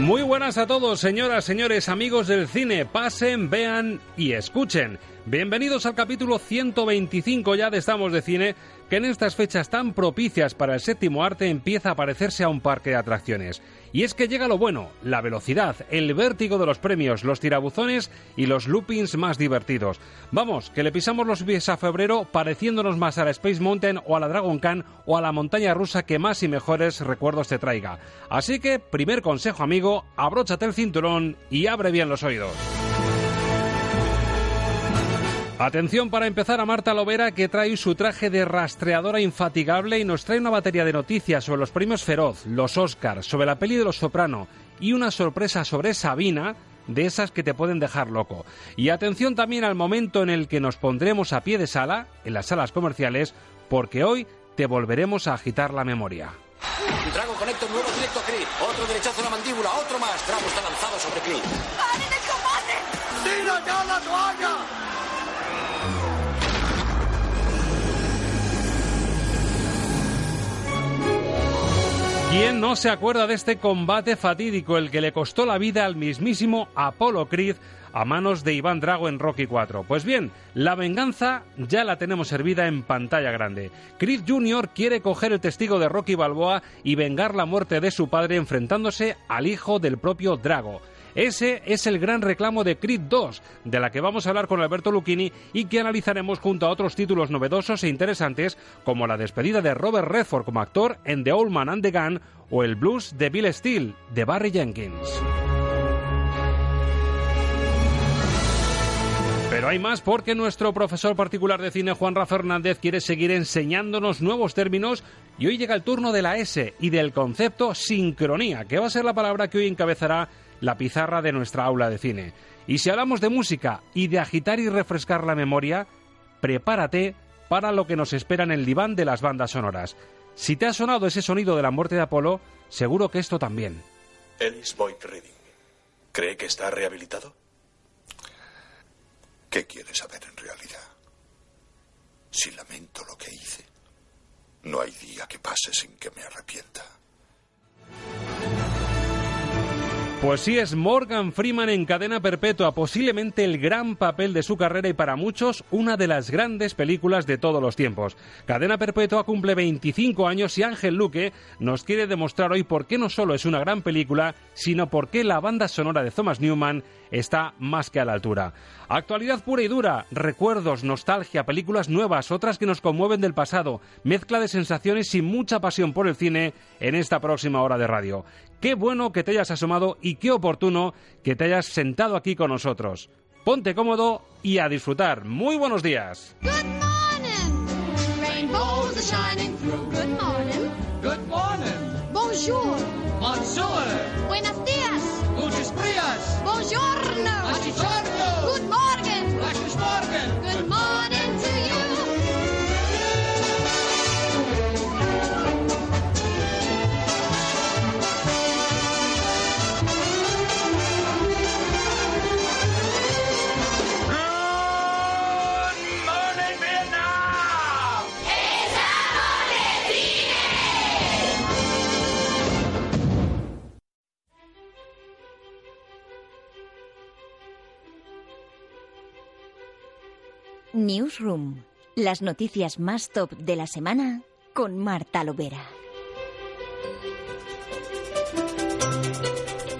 Muy buenas a todos, señoras, señores, amigos del cine. Pasen, vean y escuchen. Bienvenidos al capítulo 125 ya de Estamos de Cine, que en estas fechas tan propicias para el séptimo arte empieza a parecerse a un parque de atracciones. Y es que llega lo bueno, la velocidad, el vértigo de los premios, los tirabuzones y los loopings más divertidos. Vamos, que le pisamos los pies a febrero pareciéndonos más a la Space Mountain o a la Dragon Khan o a la montaña rusa que más y mejores recuerdos te traiga. Así que, primer consejo amigo, abróchate el cinturón y abre bien los oídos. Atención para empezar a Marta Lovera que trae su traje de rastreadora infatigable y nos trae una batería de noticias sobre los premios Feroz, los Oscars, sobre la peli de los Soprano y una sorpresa sobre Sabina de esas que te pueden dejar loco. Y atención también al momento en el que nos pondremos a pie de sala, en las salas comerciales, porque hoy te volveremos a agitar la memoria. Drago conecta un nuevo directo a Creed. Otro derechazo a la mandíbula, otro más. Drago está lanzado sobre Creed. ¡Paren el combate! ¡Tira ya la toalla! ¿Quién no se acuerda de este combate fatídico, el que le costó la vida al mismísimo Apolo Creed a manos de Iván Drago en Rocky 4? Pues bien, la venganza ya la tenemos servida en pantalla grande. Creed Jr. quiere coger el testigo de Rocky Balboa y vengar la muerte de su padre enfrentándose al hijo del propio Drago. Ese es el gran reclamo de Creed 2, de la que vamos a hablar con Alberto Lucchini y que analizaremos junto a otros títulos novedosos e interesantes como la despedida de Robert Redford como actor en The Old Man and the Gun o el blues de Bill Steele de Barry Jenkins. Pero hay más porque nuestro profesor particular de cine, Juan Rafa Fernández, quiere seguir enseñándonos nuevos términos y hoy llega el turno de la S y del concepto sincronía, que va a ser la palabra que hoy encabezará la pizarra de nuestra aula de cine. Y si hablamos de música y de agitar y refrescar la memoria, prepárate para lo que nos espera en el diván de las bandas sonoras. Si te ha sonado ese sonido de la muerte de Apolo, seguro que esto también. Ellis Boyd Reading. ¿Cree que está rehabilitado? ¿Qué quiere saber en realidad? Si lamento lo que hice, no hay día que pase sin que me arrepienta. Pues sí, es Morgan Freeman en cadena perpetua, posiblemente el gran papel de su carrera y para muchos una de las grandes películas de todos los tiempos. Cadena perpetua cumple 25 años y Ángel Luque nos quiere demostrar hoy por qué no solo es una gran película, sino por qué la banda sonora de Thomas Newman está más que a la altura. Actualidad pura y dura, recuerdos, nostalgia, películas nuevas, otras que nos conmueven del pasado, mezcla de sensaciones y mucha pasión por el cine en esta próxima hora de radio. Qué bueno que te hayas asomado y qué oportuno que te hayas sentado aquí con nosotros. Ponte cómodo y a disfrutar. Muy buenos días. Good morning! Rainbows are Buongiorno. Newsroom. Las noticias más top de la semana con Marta Lovera.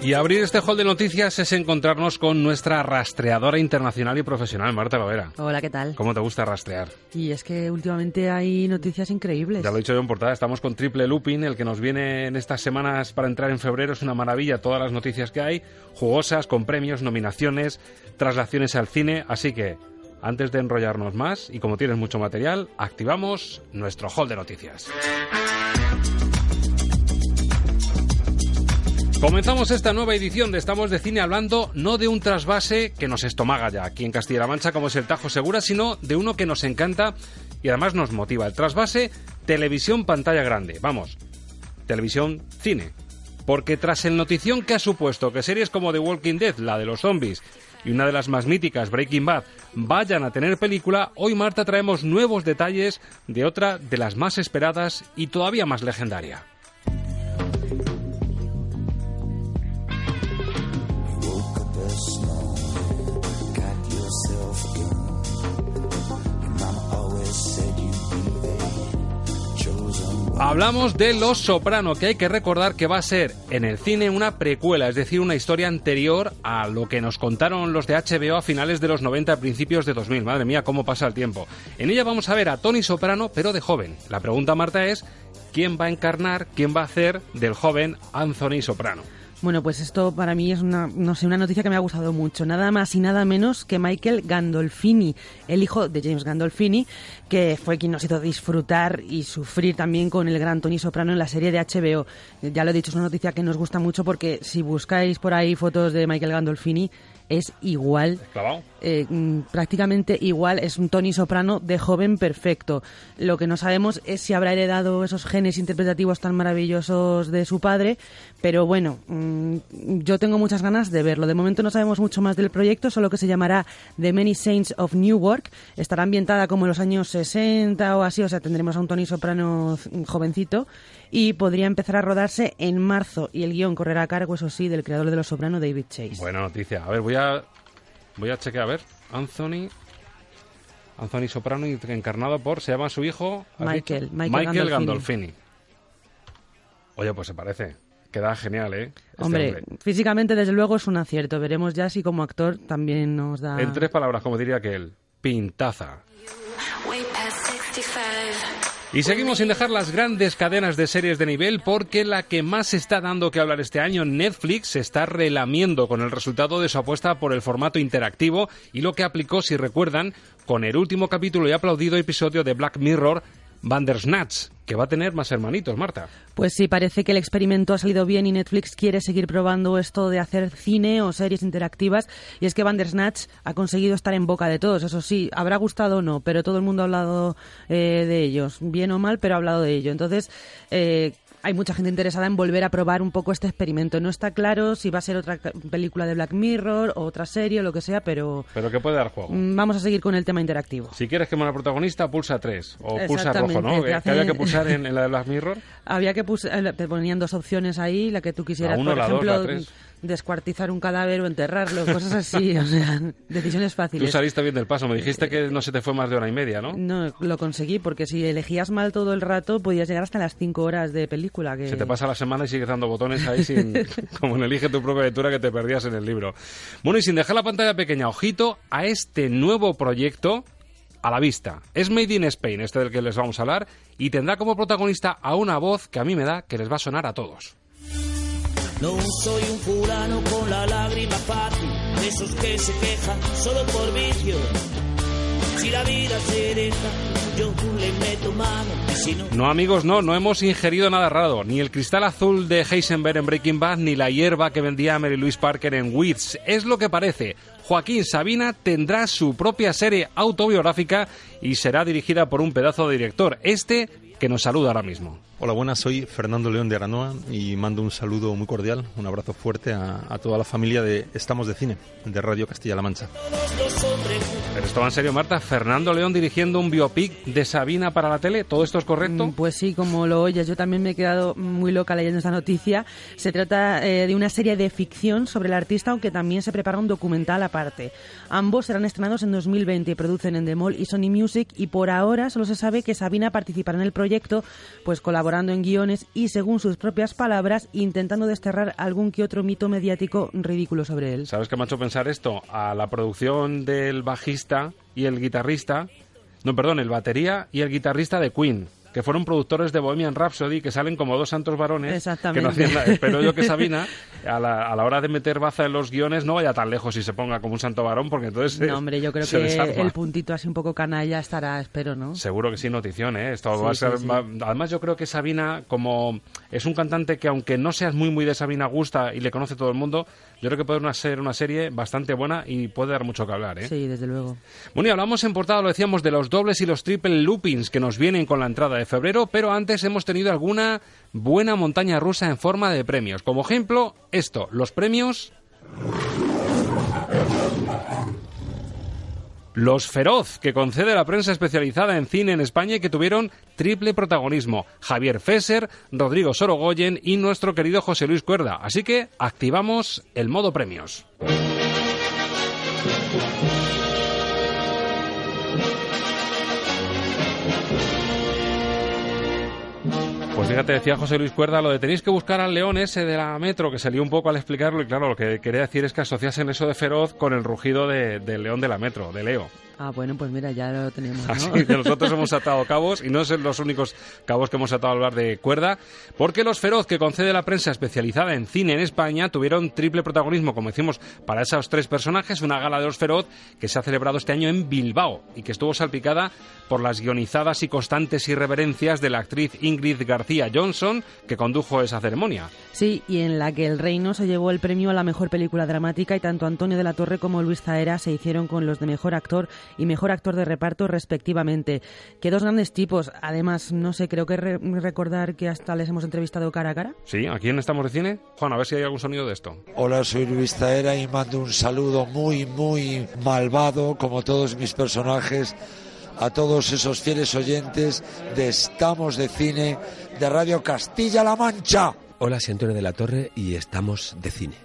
Y abrir este hall de noticias es encontrarnos con nuestra rastreadora internacional y profesional, Marta Lovera. Hola, ¿qué tal? ¿Cómo te gusta rastrear? Y es que últimamente hay noticias increíbles. Ya lo he dicho yo en portada, estamos con Triple Looping, el que nos viene en estas semanas para entrar en febrero. Es una maravilla todas las noticias que hay, jugosas, con premios, nominaciones, traslaciones al cine. Así que, antes de enrollarnos más, y como tienes mucho material, activamos nuestro hall de noticias. Comenzamos esta nueva edición de Estamos de Cine hablando no de un trasvase que nos estomaga ya aquí en Castilla-La Mancha como es el Tajo Segura, sino de uno que nos encanta y además nos motiva. El trasvase televisión pantalla grande. Vamos, televisión cine. Porque tras el notición que ha supuesto que series como The Walking Dead, la de los zombies, y una de las más míticas, Breaking Bad, vayan a tener película, hoy Marta traemos nuevos detalles de otra de las más esperadas y todavía más legendaria. Hablamos de Los Soprano, que hay que recordar que va a ser en el cine una precuela, es decir, una historia anterior a lo que nos contaron los de HBO a finales de los 90, a principios de 2000. Madre mía, cómo pasa el tiempo. En ella vamos a ver a Tony Soprano, pero de joven. La pregunta, Marta, es ¿quién va a encarnar, quién va a hacer del joven Anthony Soprano? Bueno, pues esto para mí es una, no sé, una noticia que me ha gustado mucho. Nada más y nada menos que Michael Gandolfini, el hijo de James Gandolfini, que fue quien nos hizo disfrutar y sufrir también con el gran Tony Soprano en la serie de HBO. Ya lo he dicho, es una noticia que nos gusta mucho porque si buscáis por ahí fotos de Michael Gandolfini, es igual, eh, mm, prácticamente igual, es un Tony Soprano de joven perfecto. Lo que no sabemos es si habrá heredado esos genes interpretativos tan maravillosos de su padre, pero bueno, mm, yo tengo muchas ganas de verlo. De momento no sabemos mucho más del proyecto, solo que se llamará The Many Saints of Newark. Estará ambientada como en los años 60 o así, o sea, tendremos a un Tony Soprano jovencito y podría empezar a rodarse en marzo y el guion correrá a cargo, eso sí, del creador de Los Soprano, David Chase. Buena noticia. A ver, voy a voy a chequear a ver. Anthony Anthony Soprano encarnado por se llama su hijo Michael, Michael, Michael Gandolfini. Oye, pues se parece. Queda genial, ¿eh? Este hombre, físicamente desde luego es un acierto. Veremos ya si como actor también nos da... En tres palabras, como diría que él, pintaza. Y seguimos sin dejar las grandes cadenas de series de nivel porque la que más está dando que hablar este año, Netflix, se está relamiendo con el resultado de su apuesta por el formato interactivo y lo que aplicó, si recuerdan, con el último capítulo y aplaudido episodio de Black Mirror, Bandersnatch, que va a tener más hermanitos, Marta. Pues sí, parece que el experimento ha salido bien y Netflix quiere seguir probando esto de hacer cine o series interactivas. Y es que Bandersnatch ha conseguido estar en boca de todos. Eso sí, habrá gustado o no, pero todo el mundo ha hablado eh, de ellos. Bien o mal, pero ha hablado de ello. Entonces, eh, hay mucha gente interesada en volver a probar un poco este experimento. No está claro si va a ser otra película de Black Mirror o otra serie o lo que sea, pero... Pero que puede dar juego. Mm, vamos a seguir con el tema interactivo. Si quieres que la protagonista, pulsa 3 o pulsa rojo, ¿no? ¿Que había que pulsar en, la de Black Mirror? Había que pulsar... Eh, te ponían dos opciones ahí, la que tú quisieras. por ejemplo, descuartizar un cadáver o enterrarlo, cosas así, o sea, decisiones fáciles. Tú saliste bien del paso, me dijiste que no se te fue más de hora y media, ¿no? No, lo conseguí, porque si elegías mal todo el rato, podías llegar hasta las cinco horas de película. Que... Se te pasa la semana y sigues dando botones ahí, sin, como en Elige tu propia lectura que te perdías en el libro. Bueno, y sin dejar la pantalla pequeña, ojito a este nuevo proyecto a la vista. Es Made in Spain, este del que les vamos a hablar, y tendrá como protagonista a una voz que a mí me da que les va a sonar a todos. No soy un fulano con la lágrima fácil, de esos que se quejan solo por vicio. Si la vida se deja, yo le meto mano. no... amigos, no, no hemos ingerido nada raro. Ni el cristal azul de Heisenberg en Breaking Bad, ni la hierba que vendía Mary Louise Parker en Weeds. Es lo que parece. Joaquín Sabina tendrá su propia serie autobiográfica y será dirigida por un pedazo de director. Este que nos saluda ahora mismo. Hola, buenas, soy Fernando León de Aranoa y mando un saludo muy cordial, un abrazo fuerte a, a toda la familia de Estamos de Cine, de Radio Castilla-La Mancha. Pero esto va en serio, Marta. Fernando León dirigiendo un biopic de Sabina para la tele. ¿Todo esto es correcto? Mm, Pues sí, como lo oyes, yo también me he quedado muy loca leyendo esta noticia. Se trata eh, de una serie de ficción sobre el artista, aunque también se prepara un documental aparte. Ambos serán estrenados en 2020 y producen en The Mall y Sony Music y por ahora solo se sabe que Sabina participará en el proyecto, pues colaborando en guiones y, según sus propias palabras, intentando desterrar algún que otro mito mediático ridículo sobre él. ¿Sabes qué me ha hecho pensar esto? A la producción del bajista y el guitarrista, no, perdón, el batería y el guitarrista de Queen, que fueron productores de Bohemian Rhapsody, que salen como dos santos varones, que Exactamente. no hacían nada. Espero yo que Sabina, a la, a la hora de meter baza en los guiones, no vaya tan lejos y se ponga como un santo varón, porque entonces No, hombre, yo creo que desarma. el puntito así un poco canalla estará, espero, ¿no? Seguro que sí, notición, ¿eh? Esto Sí, va a sí, ser, sí. va- además, yo creo que Sabina, como es un cantante que, aunque no seas muy, muy de Sabina, gusta y le conoce todo el mundo, yo creo que puede ser una serie bastante buena y puede dar mucho que hablar, ¿eh? Sí, desde luego. Bueno, y hablamos en portada, lo decíamos, de los dobles y los triple loopings que nos vienen con la entrada de febrero, pero antes hemos tenido alguna buena montaña rusa en forma de premios. Como ejemplo, esto, los premios... Los Feroz, que concede la prensa especializada en cine en España y que tuvieron triple protagonismo. Javier Fesser, Rodrigo Sorogoyen y nuestro querido José Luis Cuerda. Así que activamos el modo premios. Pues fíjate, decía José Luis Cuerda, lo de tenéis que buscar al león ese de la metro, que se lió un poco al explicarlo, y claro, lo que quería decir es que asociasen eso de feroz con el rugido de- del león de la metro, de Leo. Ah, bueno, pues mira, ya lo tenemos, ¿no? Así que nosotros hemos atado cabos y no son los únicos cabos que hemos atado al hablar de cuerda, porque los feroz que concede la prensa especializada en cine en España tuvieron triple protagonismo, como decimos, para esos tres personajes, una gala de los feroz que se ha celebrado este año en Bilbao y que estuvo salpicada por las guionizadas y constantes irreverencias de la actriz Ingrid García Johnson, que condujo esa ceremonia. Sí, y en la que El Reino se llevó el premio a la mejor película dramática y tanto Antonio de la Torre como Luis Zaera se hicieron con los de mejor actor y mejor actor de reparto respectivamente. Que dos grandes tipos. Además, no sé, creo que re- recordar que hasta les hemos entrevistado cara a cara. Sí, aquí en Estamos de Cine. Juan, a ver si hay algún sonido de esto. Hola, soy Luis Zaera y mando un saludo muy, muy malvado, como todos mis personajes, a todos esos fieles oyentes de Estamos de Cine de Radio Castilla-La Mancha. Hola, soy Antonio de la Torre y estamos de cine.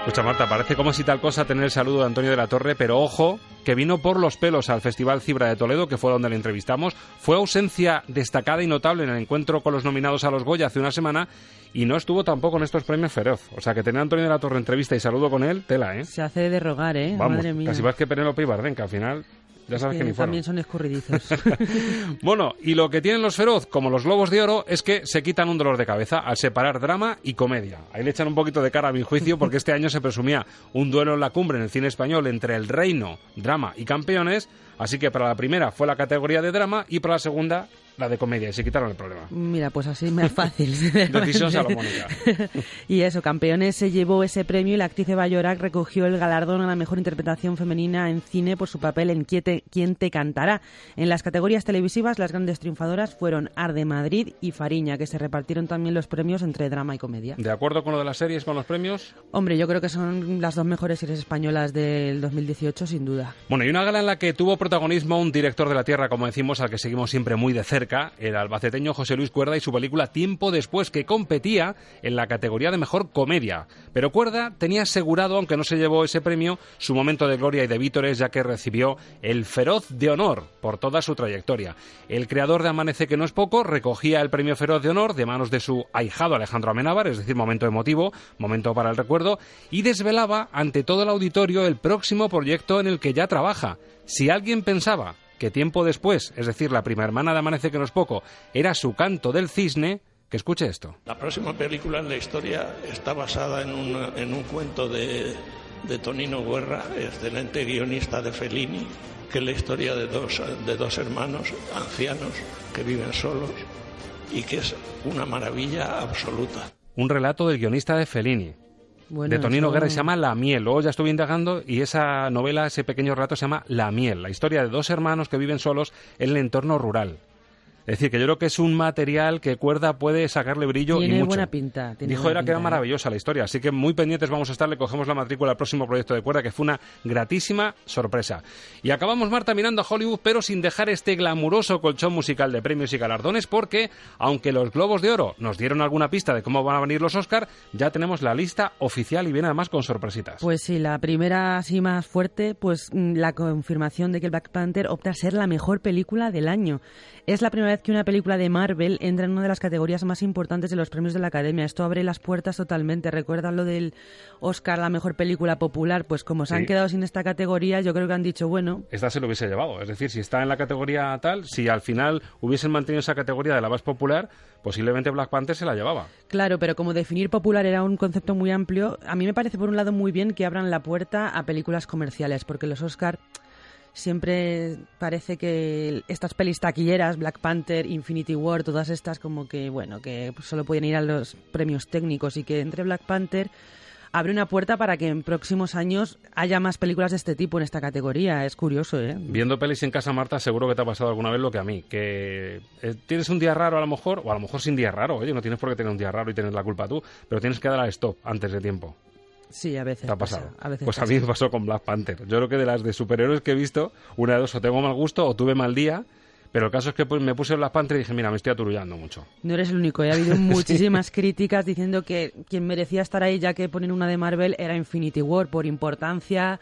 Escucha, Marta, parece como si tal cosa tener el saludo de Antonio de la Torre, pero ojo, que vino por los pelos al Festival Cibra de Toledo, que fue donde le entrevistamos. Fue ausencia destacada y notable en el encuentro con los nominados a los Goya hace una semana y no estuvo tampoco en estos premios feroz. O sea, que tener a Antonio de la Torre entrevista y saludo con él, tela, ¿eh? Se hace de rogar, ¿eh? Vamos, Madre mía. casi más que Penélope y que al final ya sabes Es que, que ni fueron. también son escurridizos. Bueno, y lo que tienen los feroz, como los globos de oro, es que se quitan un dolor de cabeza al separar drama y comedia. Ahí le echan un poquito de cara a mi juicio, porque este año se presumía un duelo en la cumbre en el cine español entre El Reino, drama y campeones. Así que para la primera fue la categoría de drama y para la segunda la de comedia. Y se quitaron el problema. Mira, pues así me es fácil. Decisión salomónica. y eso, Campeones se llevó ese premio y la actriz Eva Llorac recogió el galardón a la mejor interpretación femenina en cine por su papel en Quién te, Quién te cantará. En las categorías televisivas, las grandes triunfadoras fueron Arde Madrid y Fariña, que se repartieron también los premios entre drama y comedia. ¿De acuerdo con lo de las series, con los premios? Hombre, yo creo que son las dos mejores series españolas del 2018, sin duda. Bueno, y una gala en la que tuvo protagonismo un director de la tierra, como decimos, al que seguimos siempre muy de cerca, el albaceteño José Luis Cuerda y su película Tiempo después, que competía en la categoría de mejor comedia. Pero Cuerda tenía asegurado, aunque no se llevó ese premio, su momento de gloria y de vítores, ya que recibió el Feroz de Honor por toda su trayectoria. El creador de Amanece que no es poco recogía el premio Feroz de Honor de manos de su ahijado Alejandro Amenábar, es decir, momento emotivo, momento para el recuerdo, y desvelaba ante todo el auditorio el próximo proyecto en el que ya trabaja. Si alguien pensaba que tiempo después, es decir, la prima hermana de Amanece que no es poco, era su canto del cisne, que escuche esto. La próxima película en la historia está basada en un, en un cuento de, de Tonino Guerra, excelente guionista de Fellini, que es la historia de dos, de dos hermanos ancianos que viven solos y que es una maravilla absoluta. Un relato del guionista de Fellini. Bueno, de Tonino eso- Guerra y se llama La Miel. Luego ya estuve indagando y esa novela, ese pequeño relato se llama La Miel, la historia de dos hermanos que viven solos en el entorno rural. Es decir, que yo creo que es un material que Cuerda puede sacarle brillo y mucho. buena pinta. tiene Dijo buena era que era pinta, ¿eh? maravillosa la historia, así que muy pendientes vamos a estar, le cogemos la matrícula al próximo proyecto de Cuerda, que fue una gratísima sorpresa. Y acabamos, Marta, mirando a Hollywood, pero sin dejar este glamuroso colchón musical de premios y galardones, porque, aunque los Globos de Oro nos dieron alguna pista de cómo van a venir los Oscar, ya tenemos la lista oficial y viene además con sorpresitas. Pues sí, la primera así más fuerte, pues mm, la confirmación de que el Black Panther opta a ser la mejor película del año. Es la primera vez que una película de Marvel entra en una de las categorías más importantes de los premios de la Academia. Esto abre las puertas totalmente. ¿Recuerdan lo del Oscar, la mejor película popular? Pues como se Sí. han quedado sin esta categoría, yo creo que han dicho, bueno, esta se lo hubiese llevado. Es decir, si está en la categoría tal, si al final hubiesen mantenido esa categoría de la más popular, posiblemente Black Panther se la llevaba. Claro, pero como definir popular era un concepto muy amplio, a mí me parece por un lado muy bien que abran la puerta a películas comerciales, porque los Oscar siempre parece que estas pelis taquilleras, Black Panther, Infinity War, todas estas como que, bueno, que solo pueden ir a los premios técnicos y que entre Black Panther abre una puerta para que en próximos años haya más películas de este tipo en esta categoría. Es curioso, ¿eh? Viendo pelis en casa, Marta, seguro que te ha pasado alguna vez lo que a mí, que eh, tienes un día raro a lo mejor, o a lo mejor sin día raro, oye, no tienes por qué tener un día raro y tener la culpa tú, pero tienes que dar al stop antes de tiempo. Sí, a veces. ¿Te ha pasa, pasado? a veces pues a mí me pasó con Black Panther. Yo creo que de las de superhéroes que he visto, una de dos, o tengo mal gusto o tuve mal día, pero el caso es que pues, me puse Black Panther y dije, mira, me estoy aturullando mucho. No eres el único, ¿eh? ha habido muchísimas críticas diciendo que quien merecía estar ahí, ya que ponen una de Marvel, era Infinity War por importancia,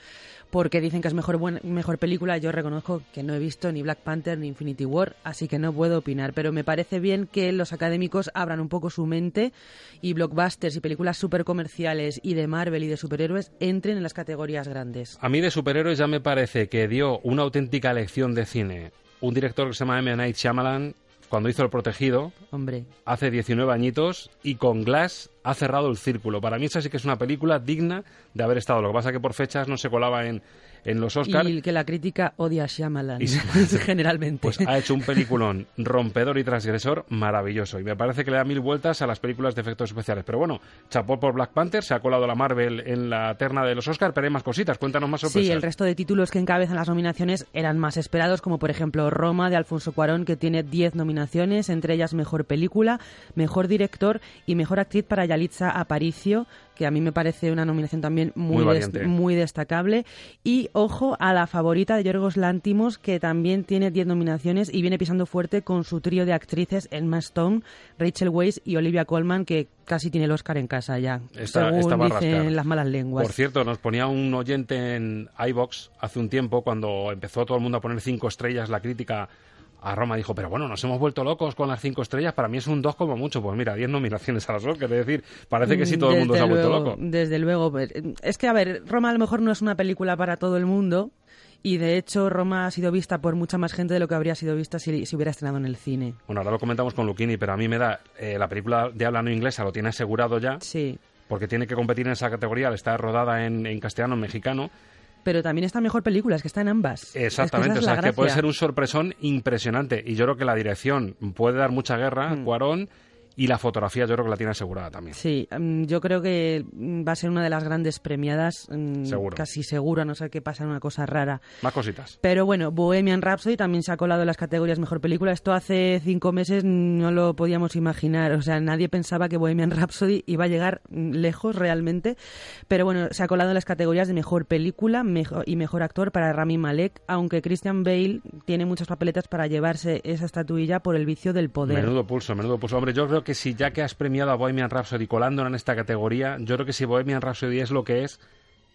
porque dicen que es mejor, mejor película. Yo reconozco que no he visto ni Black Panther ni Infinity War, así que no puedo opinar. Pero me parece bien que los académicos abran un poco su mente y blockbusters y películas súper comerciales y de Marvel y de superhéroes entren en las categorías grandes. A mí de superhéroes ya me parece que dio una auténtica lección de cine un director que se llama M. Night Shyamalan cuando hizo El Protegido, Hombre, hace 19 añitos, y con Glass ha cerrado el círculo. Para mí esa sí que es una película digna de haber estado. Lo que pasa es que por fechas no se colaba en, en los Oscars. y que la crítica odia a Shyamalan, Y se- generalmente. Pues ha hecho un peliculón rompedor y transgresor maravilloso. Y me parece que le da mil vueltas a las películas de efectos especiales. Pero bueno, chapó por Black Panther, se ha colado la Marvel en la terna de los Oscars, pero hay más cositas. Cuéntanos más sorpresas. Sí, el resto de títulos que encabezan las nominaciones eran más esperados, como por ejemplo Roma de Alfonso Cuarón, que tiene 10 nominaciones, entre ellas Mejor Película, Mejor Director y Mejor Actriz para Yalitza Aparicio, que a mí me parece una nominación también muy, destacable. Y ojo a la favorita de Yorgos Lántimos, que también tiene 10 nominaciones y viene pisando fuerte con su trío de actrices Emma Stone, Rachel Weisz y Olivia Colman, que casi tiene el Oscar en casa ya, Esta- según esta dicen las malas lenguas. Por cierto, nos ponía un oyente en iBox hace un tiempo cuando empezó todo el mundo a poner cinco estrellas la crítica a Roma. Dijo, pero bueno, nos hemos vuelto locos con las cinco estrellas. Para mí es un dos como mucho. Pues mira, diez nominaciones a las Oscars. Es decir, parece que sí todo el mundo se ha vuelto luego, loco. Desde luego. pero, Es que, a ver, Roma a lo mejor no es una película para todo el mundo. Y de hecho, Roma ha sido vista por mucha más gente de lo que habría sido vista si, si hubiera estrenado en el cine. Bueno, ahora lo comentamos con Luchini, pero a mí me da. eh, la película de habla no inglesa lo tiene asegurado ya. Sí. Porque tiene que competir en esa categoría. al estar rodada en, en castellano, en mexicano. Pero también está mejor película, es que está en ambas. Exactamente, Es que esa o es sea, que puede ser un sorpresón impresionante. Y yo creo que la dirección puede dar mucha guerra, Mm. Cuarón, y la fotografía yo creo que la tiene asegurada también. Sí, mm, yo creo que mm, va a ser una de las grandes premiadas, mm, Seguro. casi seguro, a no ser que pase una cosa rara. Más cositas. Pero bueno, Bohemian Rhapsody también se ha colado en las categorías Mejor Película. Esto hace cinco meses no lo podíamos imaginar. O sea, nadie pensaba que Bohemian Rhapsody iba a llegar mm, lejos realmente. Pero bueno, se ha colado en las categorías de Mejor Película mejo- y Mejor Actor para Rami Malek, aunque Christian Bale tiene muchas papeletas para llevarse esa estatuilla por el vicio del poder. Menudo pulso, menudo pulso. Hombre, yo creo que si ya que has premiado a Bohemian Rhapsody colándola en esta categoría, yo creo que si Bohemian Rhapsody es lo que es,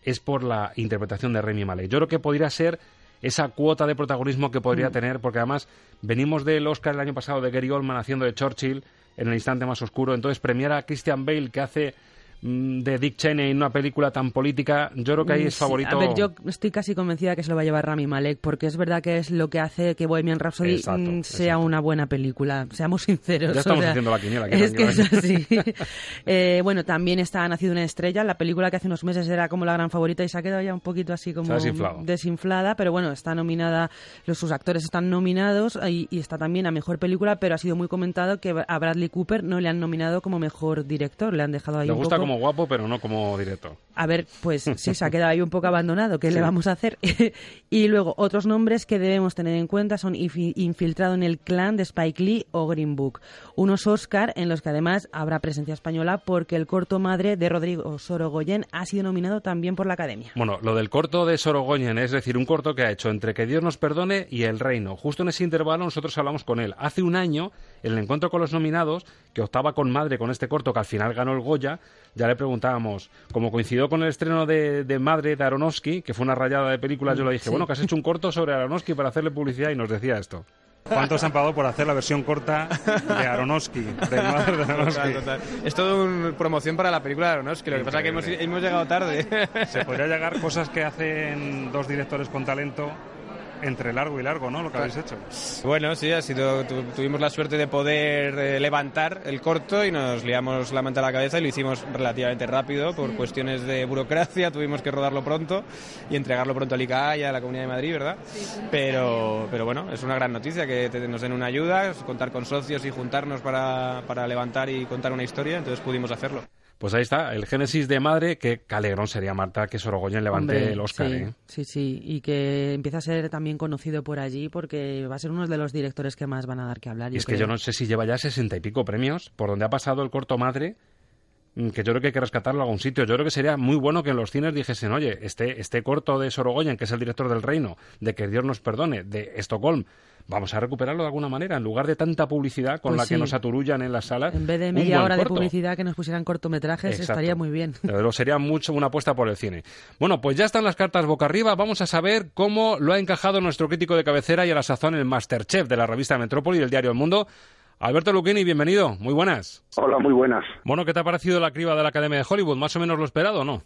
es por la interpretación de Remy Malek. Yo creo que podría ser esa cuota de protagonismo que podría Mm. tener, porque además venimos del Oscar el año pasado de Gary Oldman haciendo de Churchill en el instante más oscuro, entonces premiar a Christian Bale que hace de Dick Cheney en una película tan política, yo creo que ahí Mm, es sí. favorito. A ver, yo estoy casi convencida que se lo va a llevar Rami Malek, porque es verdad que es lo que hace que Bohemian Rhapsody Exacto, mm, sea una buena película. Seamos sinceros. Ya estamos o sea, haciendo la quiniela aquí, Es que es así. tranquilamente. Eh, bueno, también está Nacido una estrella, la película que hace unos meses era como la gran favorita y se ha quedado ya un poquito así como desinflada, pero bueno, está nominada, los, sus actores están nominados y, y está también a mejor película, pero ha sido muy comentado que a Bradley Cooper no le han nominado como mejor director, le han dejado ahí Le un gusta poco como guapo, pero no como director. A ver, pues sí, se ha quedado ahí un poco abandonado. ¿Qué le vamos a hacer? y luego, otros nombres que debemos tener en cuenta son Infi- Infiltrado en el Clan de Spike Lee o Green Book. Unos Oscar en los que además habrá presencia española porque el corto madre de Rodrigo Sorogoyen ha sido nominado también por la Academia. Bueno, lo del corto de Sorogoyen, es decir, un corto que ha hecho entre Que Dios nos perdone y El Reino. Justo en ese intervalo nosotros hablamos con él. Hace un año, en el encuentro con los nominados, que optaba con Madre con este corto que al final ganó el Goya, ya le preguntábamos, como coincidió con el estreno de, de Madre de Aronofsky, que fue una rayada de películas, yo le dije, Sí. bueno, que has hecho un corto sobre Aronofsky para hacerle publicidad y nos decía esto. ¿Cuántos han pagado por hacer la versión corta de Aronofsky? De Madre de Aronofsky? Total, total. Es todo una promoción para la película de Aronofsky. Lo que pasa es que hemos, hemos llegado tarde. Se podría llegar cosas que hacen dos directores con talento entre largo y largo, ¿no? Lo que habéis hecho. Bueno, sí, ha sido, tu- tuvimos la suerte de poder eh, levantar el corto y nos liamos la manta a la cabeza y lo hicimos relativamente rápido por cuestiones de burocracia. Tuvimos que rodarlo pronto y entregarlo pronto al ICA y a la Comunidad de Madrid, ¿verdad? Pero, pero bueno, es una gran noticia que te- nos den una ayuda, contar con socios y juntarnos para, para levantar y contar una historia, entonces pudimos hacerlo. Pues ahí está, el génesis de Madre, que calegrón sería Marta que Sorogoyen levante Hombre, el Oscar, sí, ¿eh? Sí, sí, y que empieza a ser también conocido por allí porque va a ser uno de los directores que más van a dar que hablar. Y es que yo no sé si lleva ya sesenta y pico premios por donde ha pasado el corto Madre, mm, que yo creo que hay que rescatarlo a algún sitio. Yo creo que sería muy bueno que en los cines dijesen, oye, este, este corto de Sorogoyen, que es el director del Reino, de Que Dios nos perdone, de Estocolm, vamos a recuperarlo de alguna manera, en lugar de tanta publicidad con Pues la que nos aturullan en las salas. En vez de media hora de publicidad que nos pusieran cortometrajes Exacto. estaría muy bien. Pero sería mucho una apuesta por el cine. Bueno, pues ya están las cartas boca arriba. Vamos a saber cómo lo ha encajado nuestro crítico de cabecera y a la sazón el Masterchef de la revista Metrópoli y del diario El Mundo. Alberto Luquini, bienvenido. Muy buenas. Hola, muy buenas. Bueno, ¿qué te ha parecido la criba de la Academia de Hollywood? ¿Más o menos lo esperado o no?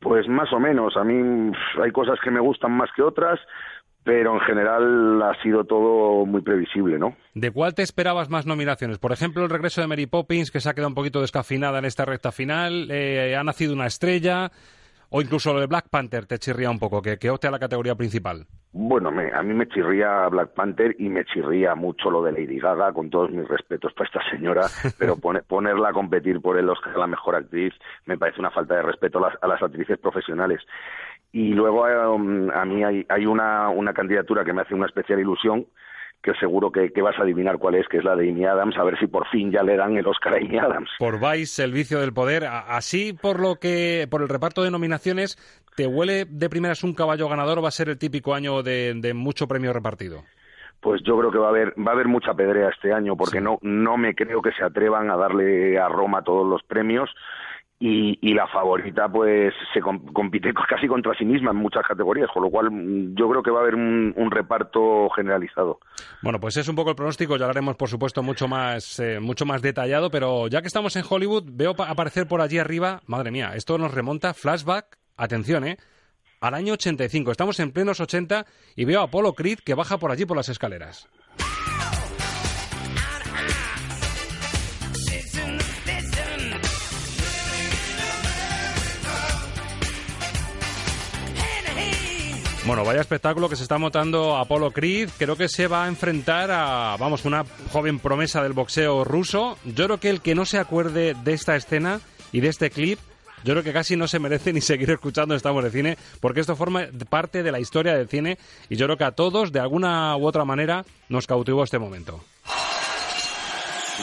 Pues más o menos. A mí hay cosas que me gustan más que otras, pero en general ha sido todo muy previsible, ¿no? ¿De cuál te esperabas más nominaciones? Por ejemplo, el regreso de Mary Poppins, que se ha quedado un poquito descafinada en esta recta final. eh, ha nacido una estrella. O incluso lo de Black Panther te chirría un poco, que, que opte a la categoría principal. Bueno, me- a mí me chirría Black Panther y me chirría mucho lo de Lady Gaga, con todos mis respetos para esta señora, pero pone- ponerla a competir por el Oscar a la mejor actriz me parece una falta de respeto a las, a las actrices profesionales. Y luego eh, a mí hay, hay una, una candidatura que me hace una especial ilusión, que seguro que, que vas a adivinar cuál es, que es la de Amy Adams, a ver si por fin ya le dan el Oscar a Amy Adams. Por Vice, el vicio del poder. Así, por lo que, por el reparto de nominaciones, ¿te huele de primeras un caballo ganador o va a ser el típico año de, de mucho premio repartido? Pues yo creo que va a haber va a haber mucha pedrea este año porque no no me creo que se atrevan a darle a Roma todos los premios y, y la favorita pues se com- compite co- casi contra sí misma en muchas categorías, con lo cual mm, yo creo que va a haber un, un reparto generalizado. Bueno, pues es un poco el pronóstico, ya lo haremos, por supuesto, mucho más, eh, mucho más detallado, pero ya que estamos en Hollywood, veo pa- aparecer por allí arriba, madre mía, esto nos remonta, flashback, atención, ¿eh? Al año 85, estamos en plenos 80 y veo a Apollo Creed que baja por allí por las escaleras. Bueno, vaya espectáculo que se está montando Apollo Creed. Creo que se va a enfrentar a, vamos, una joven promesa del boxeo ruso. Yo creo que el que no se acuerde de esta escena y de este clip, yo creo que casi no se merece ni seguir escuchando Estamos de Cine, porque esto forma parte de la historia del cine y yo creo que a todos, de alguna u otra manera, nos cautivó este momento.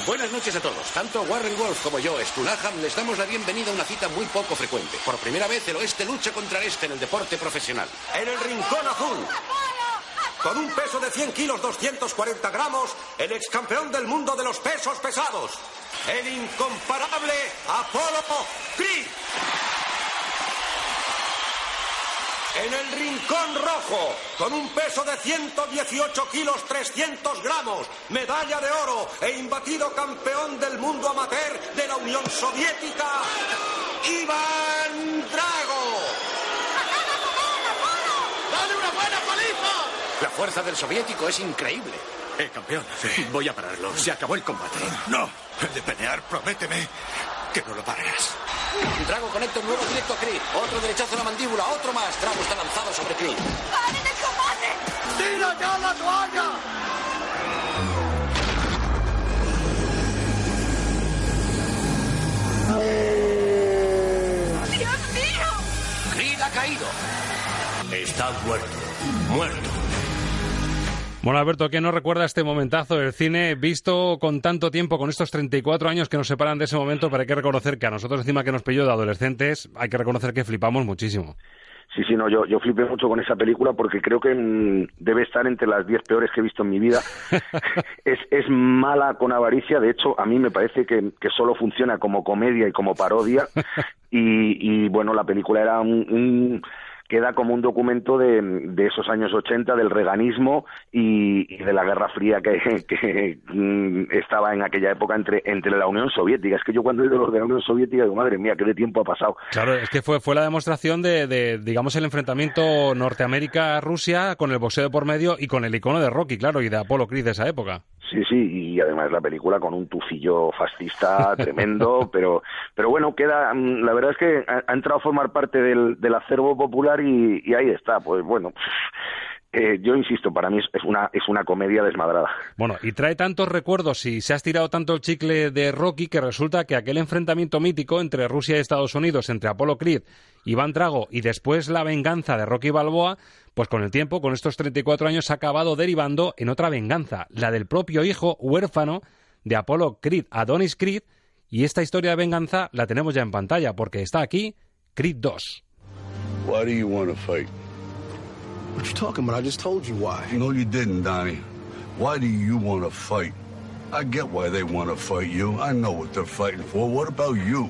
Buenas noches a todos. Tanto Warren Wolf como yo, Stulaham, les damos la bienvenida a una cita muy poco frecuente. Por primera vez, el oeste lucha contra el este en el deporte profesional. En el rincón azul. Con un peso de 100 kilos 240 gramos, el ex campeón del mundo de los pesos pesados. El incomparable Apolo Creed. En el rincón rojo, con un peso de 118 kilos 300 gramos, medalla de oro e imbatido campeón del mundo amateur de la Unión Soviética, Iván Drago. ¡Dale una buena paliza! La fuerza del soviético es increíble. Eh, campeón, voy a pararlo. Se acabó el combate. No, el de pelear, prométeme que no lo pares. Drago conecta un nuevo directo a Kree. Otro derechazo a la mandíbula, otro más. Drago está lanzado sobre Kree. ¡Paren el combate! ¡Tira ya la toalla! ¡Dios mío! Kree ha caído. Está muerto. Muerto. Bueno, Alberto, ¿qué nos recuerda este momentazo del cine visto con tanto tiempo, con estos 34 años que nos separan de ese momento? Pero hay que reconocer que a nosotros encima que nos pilló de adolescentes, hay que reconocer que flipamos muchísimo. Sí, sí, no, yo, yo flipé mucho con esa película porque creo que mm, debe estar entre las 10 peores que he visto en mi vida. es, es mala con avaricia, de hecho, a mí me parece que, que solo funciona como comedia y como parodia. y, y bueno, la película era un, un queda como un documento de, de esos años 80, del reganismo y, de la Guerra Fría que, mm, estaba en aquella época entre, entre la Unión Soviética. Es que yo cuando he los de la Unión Soviética digo, madre mía, qué de tiempo ha pasado. Claro, es que fue, fue la demostración de, de, digamos, el enfrentamiento Norteamérica-Rusia con el boxeo por medio y con el icono de Rocky, claro, y de Apollo Creed de esa época. Sí, sí, y además la película con un tufillo fascista tremendo, pero, pero bueno, queda, mm, la verdad es que ha, ha entrado a formar parte del, del acervo popular y, y ahí está, pues bueno. Eh, yo insisto, para mí es, una, es una comedia desmadrada. Bueno, y trae tantos recuerdos y se ha estirado tanto el chicle de Rocky que resulta que aquel enfrentamiento mítico entre Rusia y Estados Unidos, entre Apollo Creed, Iván Drago y después la venganza de Rocky Balboa, pues con el tiempo, con estos 34 años, ha acabado derivando en otra venganza, la del propio hijo huérfano de Apollo Creed, Adonis Creed, y esta historia de venganza la tenemos ya en pantalla, porque está aquí Creed 2. Why do you want to fight? What you talking about? I just told you why. No, you didn't, Donnie. Why do you want to fight? I get why they want to fight you. I know what they're fighting for. What about you?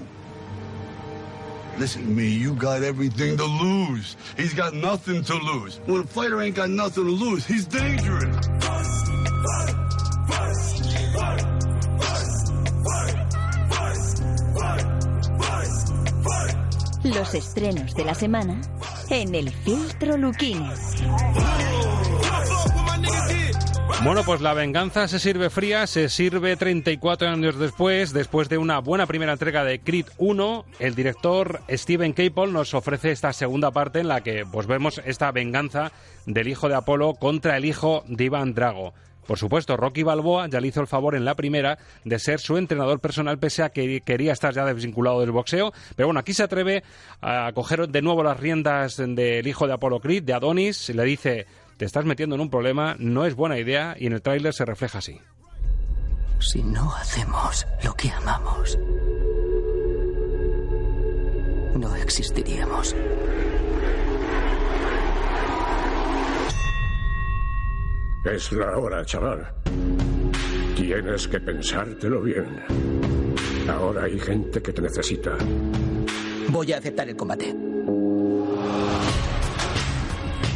Listen to me, you got everything to lose. He's got nothing to lose. When a fighter ain't got nothing to lose, he's dangerous. Los estrenos de la semana en el filtro Luquini. Bueno, pues la venganza se sirve fría, se sirve 34 años después, después de una buena primera entrega de Creed 1, el director Steven Caple nos ofrece esta segunda parte en la que pues vemos esta venganza del hijo de Apolo contra el hijo de Iván Drago. Por supuesto, Rocky Balboa ya le hizo el favor en la primera de ser su entrenador personal, pese a que quería estar ya desvinculado del boxeo. Pero bueno, aquí se atreve a coger de nuevo las riendas del hijo de Apollo Creed, de Adonis, y le dice, te estás metiendo en un problema, no es buena idea, y en el tráiler se refleja así. Si no hacemos lo que amamos, no existiríamos. Es la hora, chaval. Tienes que pensártelo bien. Ahora hay gente que te necesita. Voy a aceptar el combate.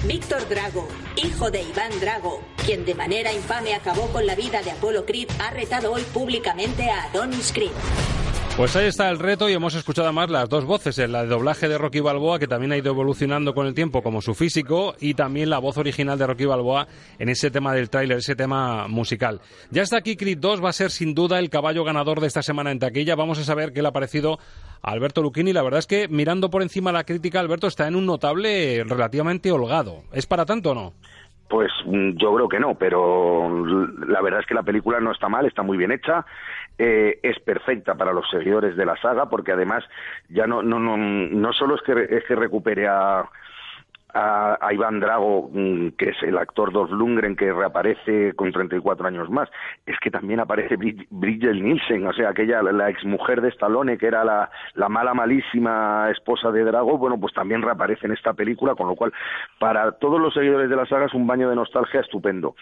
Víctor Drago, hijo de Iván Drago, quien de manera infame acabó con la vida de Apolo Creed, ha retado hoy públicamente a Adonis Creed. Pues ahí está el reto y hemos escuchado además las dos voces, la de doblaje de Rocky Balboa, que también ha ido evolucionando con el tiempo como su físico, y también la voz original de Rocky Balboa en ese tema del tráiler, ese tema musical. Ya está aquí Creed 2, va a ser sin duda el caballo ganador de esta semana en taquilla. Vamos a saber qué le ha parecido a Alberto Lucchini. La verdad es que mirando por encima la crítica, Alberto está en un notable relativamente holgado. ¿Es para tanto o no? Pues yo creo que no, pero la verdad es que la película no está mal, está muy bien hecha, eh, es perfecta para los seguidores de la saga, porque además ya no no no no solo es que es que recupere a a, a, Iván Drago, que es el actor Dolph Lundgren que reaparece con 34 años más, es que también aparece Bridget Nielsen, o sea, aquella, la exmujer de Stallone, que era la, la mala, malísima esposa de Drago, bueno, pues también reaparece en esta película, con lo cual, para todos los seguidores de la saga es un baño de nostalgia estupendo.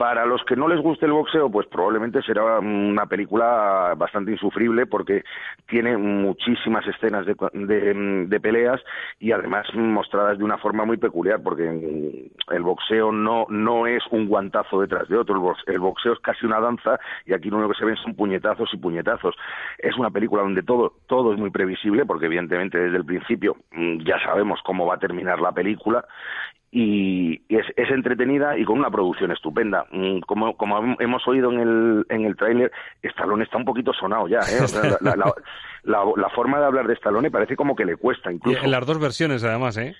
Para los que no les guste el boxeo, pues probablemente será una película bastante insufrible porque tiene muchísimas escenas de, de, de peleas y además mostradas de una forma muy peculiar porque el boxeo no, no es un guantazo detrás de otro, el boxeo, el boxeo es casi una danza y aquí lo único que se ven son puñetazos y puñetazos. Es una película donde todo, todo es muy previsible porque evidentemente desde el principio ya sabemos cómo va a terminar la película y es, es, entretenida y con una producción estupenda. Como, como hemos oído en el, en el tráiler, Stallone está un poquito sonado ya. ¿eh? O sea, la, la, la, la, forma de hablar de Stallone parece como que le cuesta incluso. Y en las dos versiones, además, ¿eh?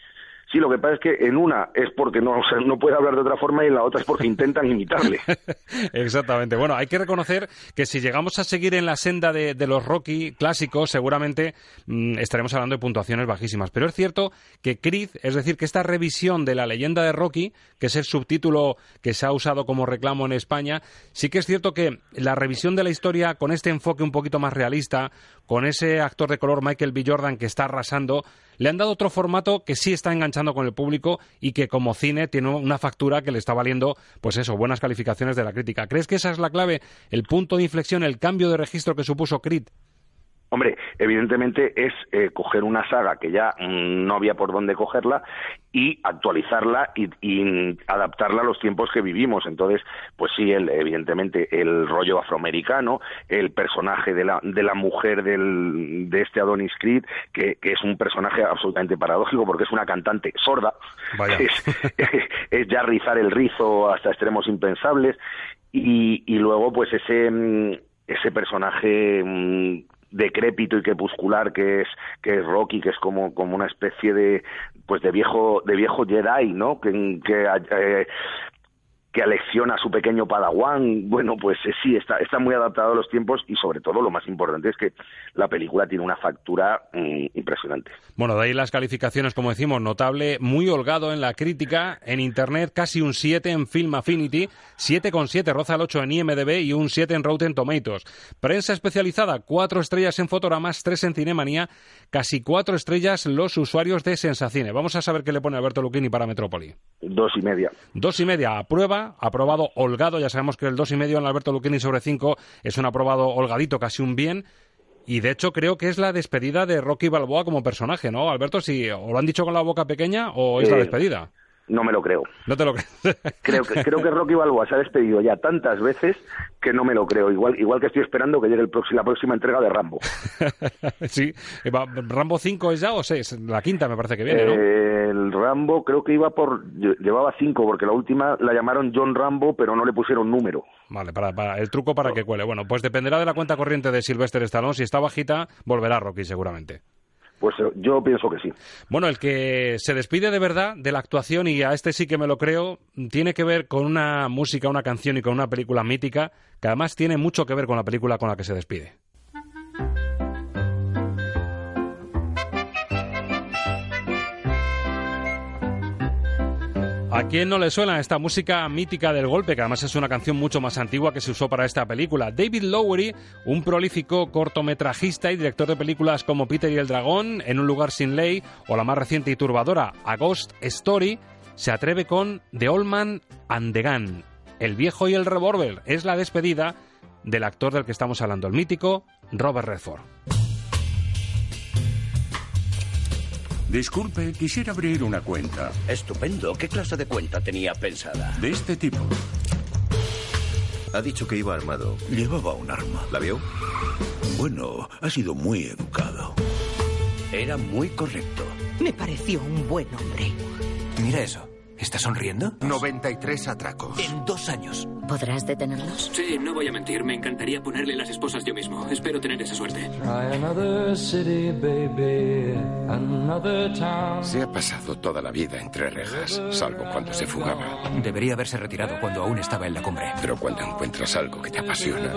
Sí, lo que pasa es que en una es porque no, no puede hablar de otra forma y en la otra es porque intentan imitarle. Exactamente. Bueno, hay que reconocer que si llegamos a seguir en la senda de, de los Rocky clásicos, seguramente mm, estaremos hablando de puntuaciones bajísimas. Pero es cierto que Creed, es decir, que esta revisión de la leyenda de Rocky, que es el subtítulo que se ha usado como reclamo en España, sí que es cierto que la revisión de la historia con este enfoque un poquito más realista, con ese actor de color Michael B. Jordan que está arrasando, le han dado otro formato que sí está enganchando con el público y que como cine tiene una factura que le está valiendo, pues eso, buenas calificaciones de la crítica. ¿Crees que esa es la clave, el punto de inflexión, el cambio de registro que supuso Creed? Hombre, evidentemente es eh, coger una saga que ya mm, no había por dónde cogerla y actualizarla y, y, adaptarla a los tiempos que vivimos. Entonces, pues sí, el, evidentemente el rollo afroamericano, el personaje de la, de la mujer del, de este Adonis Creed, que, que es un personaje absolutamente paradójico porque es una cantante sorda, es, es ya rizar el rizo hasta extremos impensables y, y luego pues ese mm, ese personaje mm, decrépito y crepuscular que es que es Rocky que es como como una especie de pues de viejo de viejo Jedi no que, que eh, que alecciona a su pequeño padawan, bueno, pues eh, sí, está, está muy adaptado a los tiempos y sobre todo lo más importante es que la película tiene una factura mm, impresionante. Bueno, de ahí las calificaciones, como decimos, notable, muy holgado en la crítica, en Internet casi un 7 en Film Affinity, 7,7 roza el 8 en IMDB y un 7 en Rotten Tomatoes. Prensa especializada, 4 estrellas en Fotogramas, 3 en Cinemanía, casi 4 estrellas los usuarios de Sensacine. Vamos a saber qué le pone Alberto Lucchini para Metrópoli. Dos y media. Dos y media, aprobado holgado. Ya sabemos que el dos y medio en Alberto Lucchini sobre 5 es un aprobado holgadito, casi un bien. Y de hecho creo que es la despedida de Rocky Balboa como personaje, ¿no? Alberto, si o lo han dicho con la boca pequeña o es la despedida. No me lo creo. No te lo crees. creo que creo que Rocky Balboa se ha despedido ya tantas veces que no me lo creo. Igual igual que estoy esperando que llegue el la próxima entrega de Rambo. sí, Rambo 5 es ya o 6, la quinta me parece que viene, ¿no? Eh, el Rambo creo que iba por llevaba 5 porque la última la llamaron John Rambo, pero no le pusieron número. Vale, para, para el truco para que cuele. Bueno, pues dependerá de la cuenta corriente de Sylvester Stallone. Si está bajita, volverá Rocky seguramente. Pues eh, yo pienso que sí. Bueno, el que se despide de verdad de la actuación, y a este sí que me lo creo, tiene que ver con una música, una canción y con una película mítica, que además tiene mucho que ver con la película con la que se despide. ¿A quién no le suena esta música mítica del golpe, que además es una canción mucho más antigua que se usó para esta película? David Lowery, un prolífico cortometrajista y director de películas como Peter y el Dragón, En un lugar sin ley o la más reciente y turbadora A Ghost Story, se atreve con The Old Man and the Gun, El viejo y el revólver. Es la despedida del actor del que estamos hablando, el mítico Robert Redford. Disculpe, quisiera abrir una cuenta. Estupendo. ¿Qué clase de cuenta tenía pensada? De este tipo. Ha dicho que iba armado. Llevaba un arma. ¿La vio? Bueno, ha sido muy educado. Era muy correcto. Me pareció un buen hombre. Mira eso. ¿Está sonriendo? 93 atracos. En dos años. ¿Podrás detenerlos? Sí, no voy a mentir. Me encantaría ponerle las esposas yo mismo. Espero tener esa suerte. Se ha pasado toda la vida entre rejas, salvo cuando se fugaba. Debería haberse retirado cuando aún estaba en la cumbre. Pero cuando encuentras algo que te apasiona.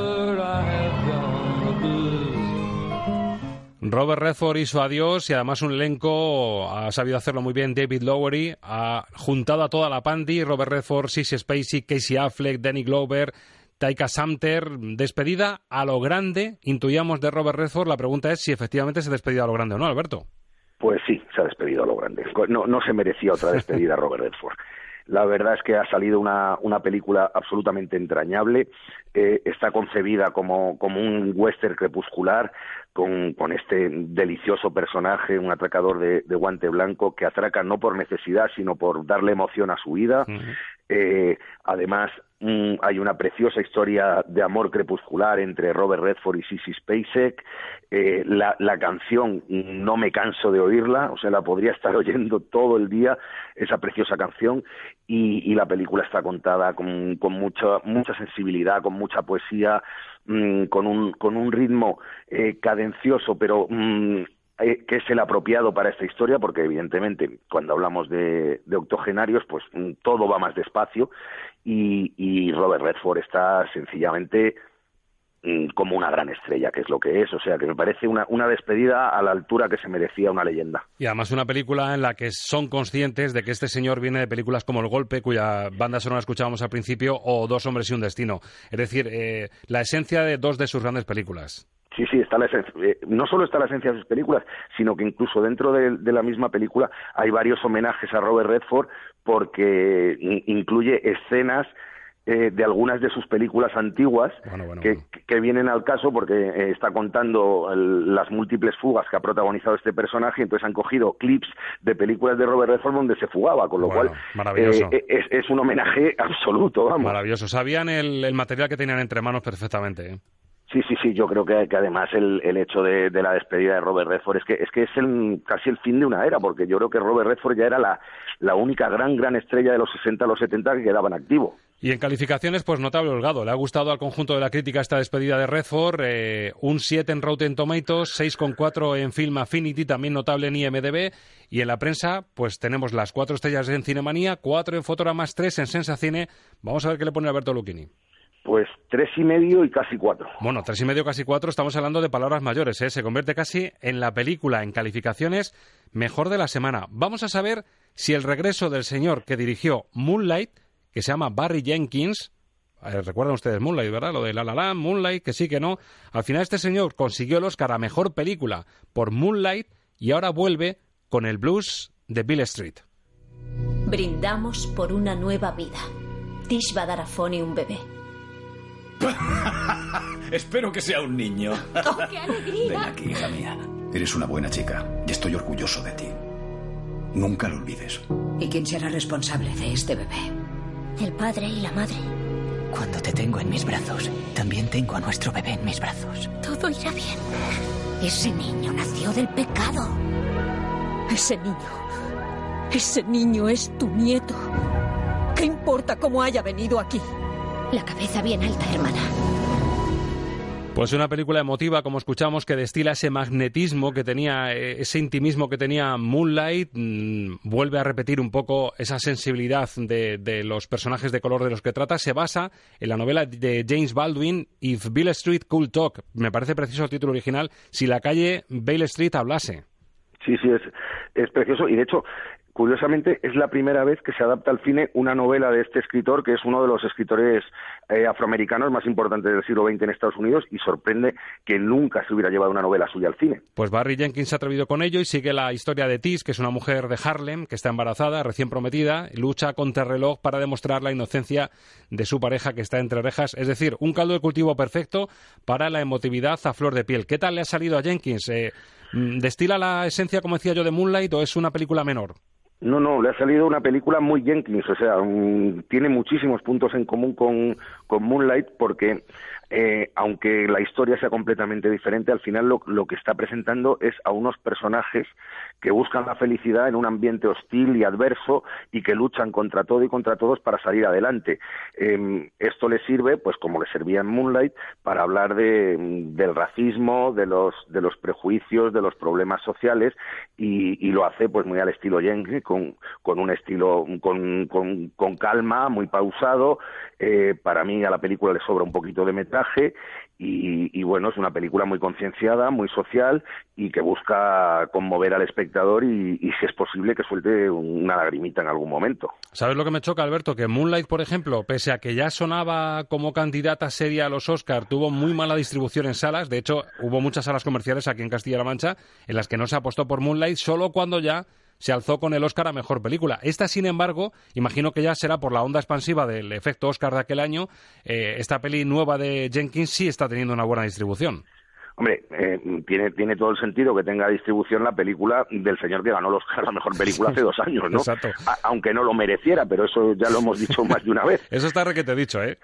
Robert Redford hizo adiós y además un elenco ha sabido hacerlo muy bien. David Lowery ha juntado a toda la pandi. Robert Redford, Sissy Spacey, Casey Affleck, Danny Glover, Taika Sumter. Despedida a lo grande. Intuyamos de Robert Redford. La pregunta es si efectivamente se ha despedido a lo grande o no, Alberto. Pues sí, se ha despedido a lo grande. No, no se merecía otra despedida Robert Redford. La verdad es que ha salido una, una película absolutamente entrañable. Eh, está concebida como, como un western crepuscular con, con este delicioso personaje, un atracador de, de, guante blanco que atraca no por necesidad, sino por darle emoción a su vida. Uh -huh. eh, además, mm, hay una preciosa historia de amor crepuscular entre Robert Redford y Sissy Spacek. Eh, la, la, canción, no me canso de oírla, o sea, la podría estar oyendo todo el día, esa preciosa canción. Y, y la película está contada con, con mucha, mucha sensibilidad, con mucha poesía, mmm, con, un, con un ritmo eh, cadencioso, pero eh, que es el apropiado para esta historia, porque evidentemente cuando hablamos de, de octogenarios, pues mm, todo va más despacio y, y Robert Redford está sencillamente mm, como una gran estrella, que es lo que es. O sea, que me parece una, una despedida a la altura que se merecía una leyenda. Y además una película en la que son conscientes de que este señor viene de películas como El Golpe, cuya banda sonora escuchábamos al principio, o Dos hombres y un destino. Es decir, eh, la esencia de dos de sus grandes películas. Sí, sí, está la esencia. eh, no solo está la esencia de sus películas, sino que incluso dentro de, de la misma película hay varios homenajes a Robert Redford porque in- incluye escenas eh, de algunas de sus películas antiguas que, que vienen al caso porque eh, está contando el- las múltiples fugas que ha protagonizado este personaje, entonces han cogido clips de películas de Robert Redford donde se fugaba, con lo cual maravilloso. eh, es, es un homenaje absoluto, vamos. Maravilloso. Sabían el, el material que tenían entre manos perfectamente. Sí, sí, sí, yo creo que, además el, el hecho de, la despedida de Robert Redford es que es, que es el, casi el fin de una era, porque yo creo que Robert Redford ya era la, única gran, gran estrella de los 60 a los 70 que quedaba en activo. Y en calificaciones, pues notable holgado. Le ha gustado al conjunto de la crítica esta despedida de Redford. eh, un 7 en Rotten Tomatoes, 6,4 en Film Affinity, también notable en IMDB. Y en la prensa, pues tenemos las cuatro estrellas en Cinemanía, cuatro en Fotogramas, tres en Sensacine. Vamos a ver qué le pone Alberto Lucchini. Pues tres y medio y casi cuatro. Bueno, tres y medio, casi cuatro, estamos hablando de palabras mayores, ¿eh? Se convierte casi en la película, en calificaciones, mejor de la semana. Vamos a saber si el regreso del señor que dirigió Moonlight, que se llama Barry Jenkins, eh, recuerdan ustedes Moonlight, ¿verdad? Lo de La La Land, Moonlight, que sí, que no. Al final este señor consiguió el Oscar a Mejor Película por Moonlight y ahora vuelve con el blues de Bill Street. Brindamos por una nueva vida. Tish va a dar a Fonny un bebé. Espero que sea un niño. ¡Oh, qué alegría! Ven aquí, hija mía. Eres una buena chica y estoy orgulloso de ti. Nunca lo olvides. ¿Y quién será responsable de este bebé? El padre y la madre. Cuando te tengo en mis brazos, también tengo a nuestro bebé en mis brazos. Todo irá bien. Ese niño nació del pecado. Ese niño. Ese niño es tu nieto. ¿Qué importa cómo haya venido aquí? La cabeza bien alta, hermana. Pues una película emotiva, como escuchamos, que destila ese magnetismo que tenía, eh, ese intimismo que tenía Moonlight, mm, vuelve a repetir un poco esa sensibilidad de, de los personajes de color de los que trata. Se basa en la novela de James Baldwin, If Bill Street Could Talk. Me parece preciso el título original, Si la calle Bale Street hablase. Sí, sí, es, es precioso y de hecho, curiosamente, es la primera vez que se adapta al cine una novela de este escritor, que es uno de los escritores eh, afroamericanos más importantes del siglo XX en Estados Unidos y sorprende que nunca se hubiera llevado una novela suya al cine. Pues Barry Jenkins se ha atrevido con ello y sigue la historia de Tis, que es una mujer de Harlem que está embarazada, recién prometida, lucha contra el reloj para demostrar la inocencia de su pareja que está entre rejas. Es decir, un caldo de cultivo perfecto para la emotividad a flor de piel. ¿Qué tal le ha salido a Jenkins? Eh, ¿Destila la esencia, como decía yo, de Moonlight o es una película menor? No, no, le ha salido una película muy Jenkins, o sea, tiene muchísimos puntos en común con Moonlight porque eh, aunque la historia sea completamente diferente, al final lo, que está presentando es a unos personajes que buscan la felicidad en un ambiente hostil y adverso y que luchan contra todo y contra todos para salir adelante. Eh, esto le sirve, pues como le servía en Moonlight, para hablar de, del racismo, de los, de los prejuicios, de los problemas sociales y, lo hace pues muy al estilo Jenkins, con, con un estilo con, con, con calma, muy pausado. Eh, para mí a la película le sobra un poquito de y bueno, es una película muy concienciada, muy social y que busca conmover al espectador y, y si es posible que suelte una lagrimita en algún momento. ¿Sabes lo que me choca, Alberto? Que Moonlight, por ejemplo, pese a que ya sonaba como candidata seria a los Oscar, tuvo muy mala distribución en salas. De hecho, hubo muchas salas comerciales aquí en Castilla-La Mancha en las que no se apostó por Moonlight solo cuando ya se alzó con el Oscar a Mejor Película. Esta, sin embargo, imagino que ya será por la onda expansiva del efecto Oscar de aquel año. eh, esta peli nueva de Jenkins sí está teniendo una buena distribución. Hombre, eh, tiene, tiene todo el sentido que tenga distribución la película del señor que ganó el Oscar a la mejor película hace dos años, ¿no? Exacto. A- aunque no lo mereciera, pero eso ya lo hemos dicho más de una vez. Eso está requete dicho, ¿eh?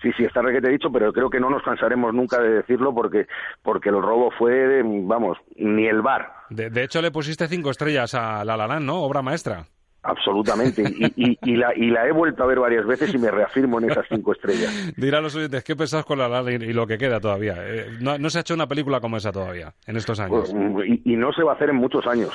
Sí, sí, está requete dicho, pero creo que no nos cansaremos nunca de decirlo porque, porque el robo fue, vamos, ni el bar. De, de hecho, le pusiste cinco estrellas a La La Land, ¿no? Obra maestra. absolutamente. Y, y, la, y la he vuelto a ver varias veces y me reafirmo en esas cinco estrellas. Dirá a los oyentes, ¿qué pensás con La La Land y lo que queda todavía? Eh, no, se ha hecho una película como esa todavía, en estos años. Pues, y, no se va a hacer en muchos años.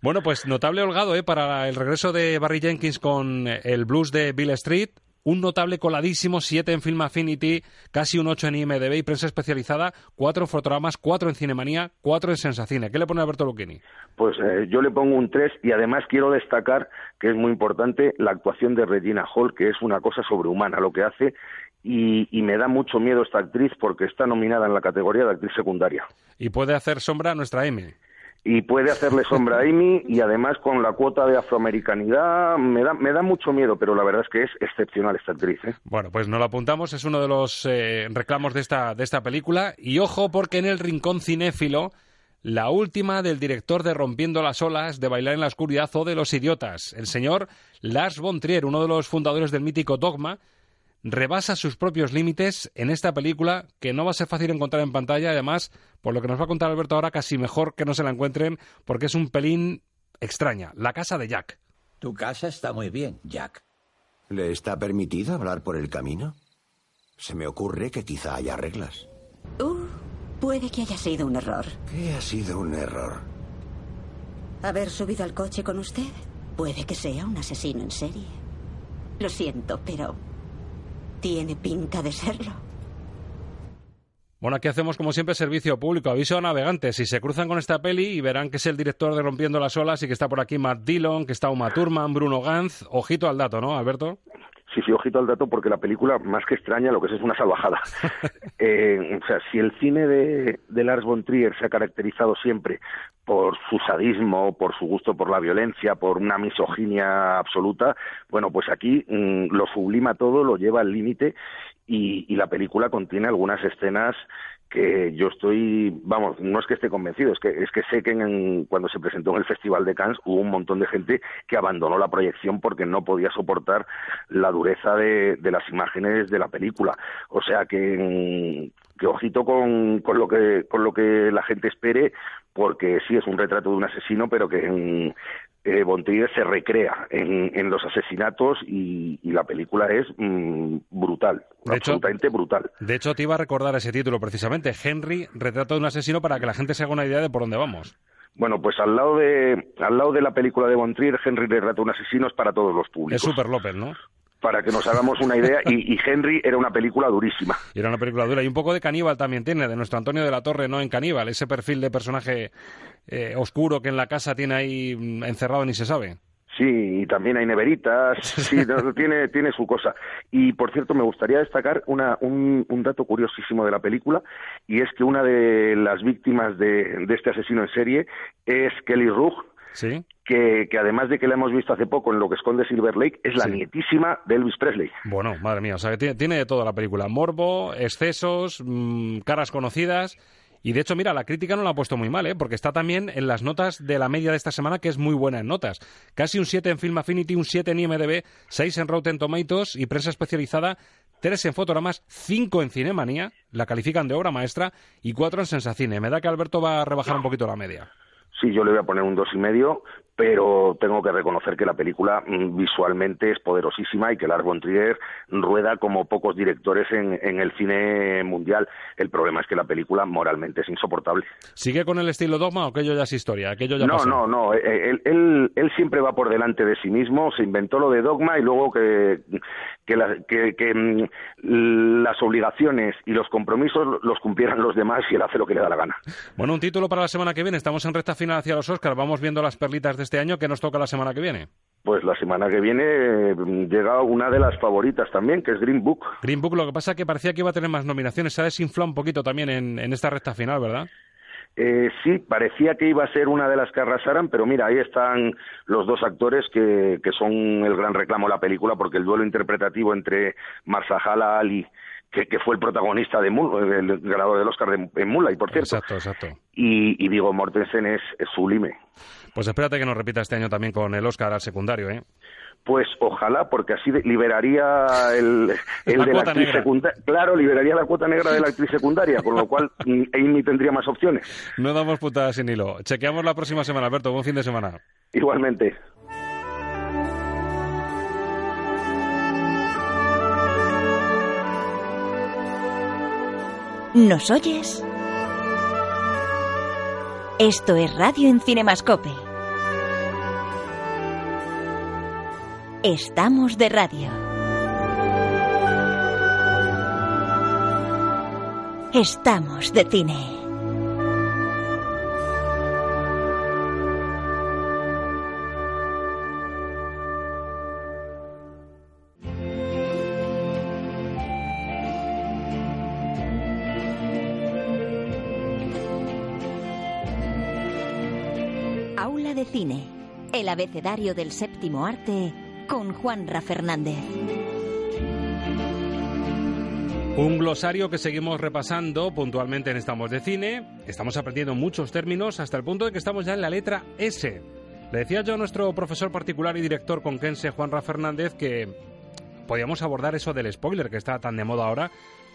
Bueno, pues notable holgado ¿eh? para el regreso de Barry Jenkins con el blues de Bill Street, un notable coladísimo, 7 en Film Affinity, casi un 8 en IMDB y prensa especializada, 4 en fotogramas, 4 en Cinemanía, 4 en Sensacine. ¿Qué le pone Alberto Lucchini? Pues eh, yo le pongo un 3 y además quiero destacar que es muy importante la actuación de Regina Hall, que es una cosa sobrehumana lo que hace y, y, me da mucho miedo esta actriz porque está nominada en la categoría de actriz secundaria. Y puede hacer sombra a nuestra M y puede hacerle sombra a Amy y además con la cuota de afroamericanidad me da, me da mucho miedo, pero la verdad es que es excepcional esta actriz. ¿eh? Bueno, pues no lo apuntamos, es uno de los eh, reclamos de esta, de esta película y ojo porque en el rincón cinéfilo la última del director de Rompiendo las olas, de Bailar en la oscuridad o de Los idiotas, el señor Lars von Trier, uno de los fundadores del mítico Dogma, rebasa sus propios límites en esta película que no va a ser fácil encontrar en pantalla. Además, por lo que nos va a contar Alberto ahora, casi mejor que no se la encuentren porque es un pelín extraña. La casa de Jack. Tu casa está muy bien, Jack. ¿Le está permitido hablar por el camino? Se me ocurre que quizá haya reglas. Uh, puede que haya sido un error. ¿Qué ha sido un error? ¿Haber subido al coche con usted? Puede que sea un asesino en serie. Lo siento, pero tiene pinta de serlo. Bueno, aquí hacemos como siempre servicio público, aviso a navegantes. Si se cruzan con esta peli y verán que es el director de Rompiendo las Olas y que está por aquí Matt Dillon, que está Uma Thurman, Bruno Ganz. Ojito al dato, ¿no, Alberto? Sí, sí, ojito al dato porque la película, más que extraña, lo que es es una salvajada. eh, o sea, si el cine de, de, Lars von Trier se ha caracterizado siempre por su sadismo, por su gusto por la violencia, por una misoginia absoluta, bueno, pues aquí mmm, lo sublima todo, lo lleva al límite y, y la película contiene algunas escenas que yo estoy, vamos, no es que esté convencido, es que es que sé que en, cuando se presentó en el Festival de Cannes hubo un montón de gente que abandonó la proyección porque no podía soportar la dureza de, de las imágenes de la película. O sea que, que ojito con, con lo que con lo que la gente espere, porque sí es un retrato de un asesino, pero que en, eh, se recrea en, los asesinatos y, la película es mm, brutal, absolutamente brutal. De hecho, te iba a recordar ese título precisamente, Henry, retrato de un asesino, para que la gente se haga una idea de por dónde vamos. Bueno, pues al lado de, al lado de la película de Bontrier, Henry retrata de un asesino es para todos los públicos. Es Super López, ¿no? Para que nos hagamos una idea. Y, Henry era una película durísima. Y era una película dura. Y un poco de caníbal también tiene, de nuestro Antonio de la Torre, ¿no? En caníbal, ese perfil de personaje eh, oscuro que en la casa tiene ahí mm, encerrado ni se sabe. Sí, y también hay neveritas, sí, tiene, tiene su cosa. Y por cierto, me gustaría destacar una, un, un, dato curiosísimo de la película, y es que una de las víctimas de, de este asesino en serie es Kelly Rugg, ¿Sí? que, que, además de que la hemos visto hace poco en lo que esconde Silver Lake, es la nietísima de Elvis Presley. Bueno, madre mía, o sea, que tiene, tiene de todo la película. Morbo, excesos, mmm, caras conocidas... Y de hecho, mira, la crítica no la ha puesto muy mal, ¿eh? porque está también en las notas de la media de esta semana, que es muy buena en notas. Casi un 7 en Film Affinity, un 7 en IMDb, 6 en Rotten Tomatoes y prensa especializada, 3 en Fotogramas, 5 en Cinemanía, la califican de obra maestra, y 4 en Sensacine. Me da que Alberto va a rebajar un poquito la media. Sí, yo le voy a poner un dos y medio, pero tengo que reconocer que la película mm, visualmente es poderosísima y que Lars von Trier rueda como pocos directores en, en, el cine mundial. El problema es que la película moralmente es insoportable. ¿Sigue con el estilo dogma o aquello ya es historia? Aquello ya no, pasó? no, no. Eh, él, él, él, siempre va por delante de sí mismo, se inventó lo de dogma y luego que, que, la, que, que mm, las obligaciones y los compromisos los cumplieran los demás y él hace lo que le da la gana. Bueno, un título para la semana que viene. Estamos en recta final hacia los Oscars. Vamos viendo las perlitas de este año. ¿Qué nos toca la semana que viene? Pues la semana que viene mm, llega una de las favoritas también, que es Green Book. Green Book, lo que pasa es que parecía que iba a tener más nominaciones. Se ha desinflado un poquito también en, en esta recta final, ¿verdad? Eh, sí, parecía que iba a ser una de las que arrasaran, pero mira, ahí están los dos actores que, que son el gran reclamo de la película, porque el duelo interpretativo entre Marshala Ali que, que, fue el protagonista de Moon, el ganador del Oscar de, en Moonlight, por cierto. Exacto, exacto. Y, y digo, Mortensen es, es, sublime. Pues espérate que nos repita este año también con el Oscar al secundario, ¿eh? Pues ojalá, porque así liberaría el, el la de la actriz secundaria. Claro, liberaría la cuota negra de la actriz secundaria, con lo cual mm, Amy tendría más opciones. No damos putadas sin hilo. Chequeamos la próxima semana, Alberto. Buen fin de semana. Igualmente. ¿Nos oyes? Esto es Radio en Cinemascope. Estamos de radio. Estamos de cine. Aula de Cine, el abecedario del séptimo arte con Juanra Fernández. Un glosario que seguimos repasando puntualmente en Estamos de Cine. Estamos aprendiendo muchos términos hasta el punto de que estamos ya en la letra S. Le decía yo a nuestro profesor particular y director conquense Juanra Fernández que podíamos abordar eso del spoiler que está tan de moda ahora,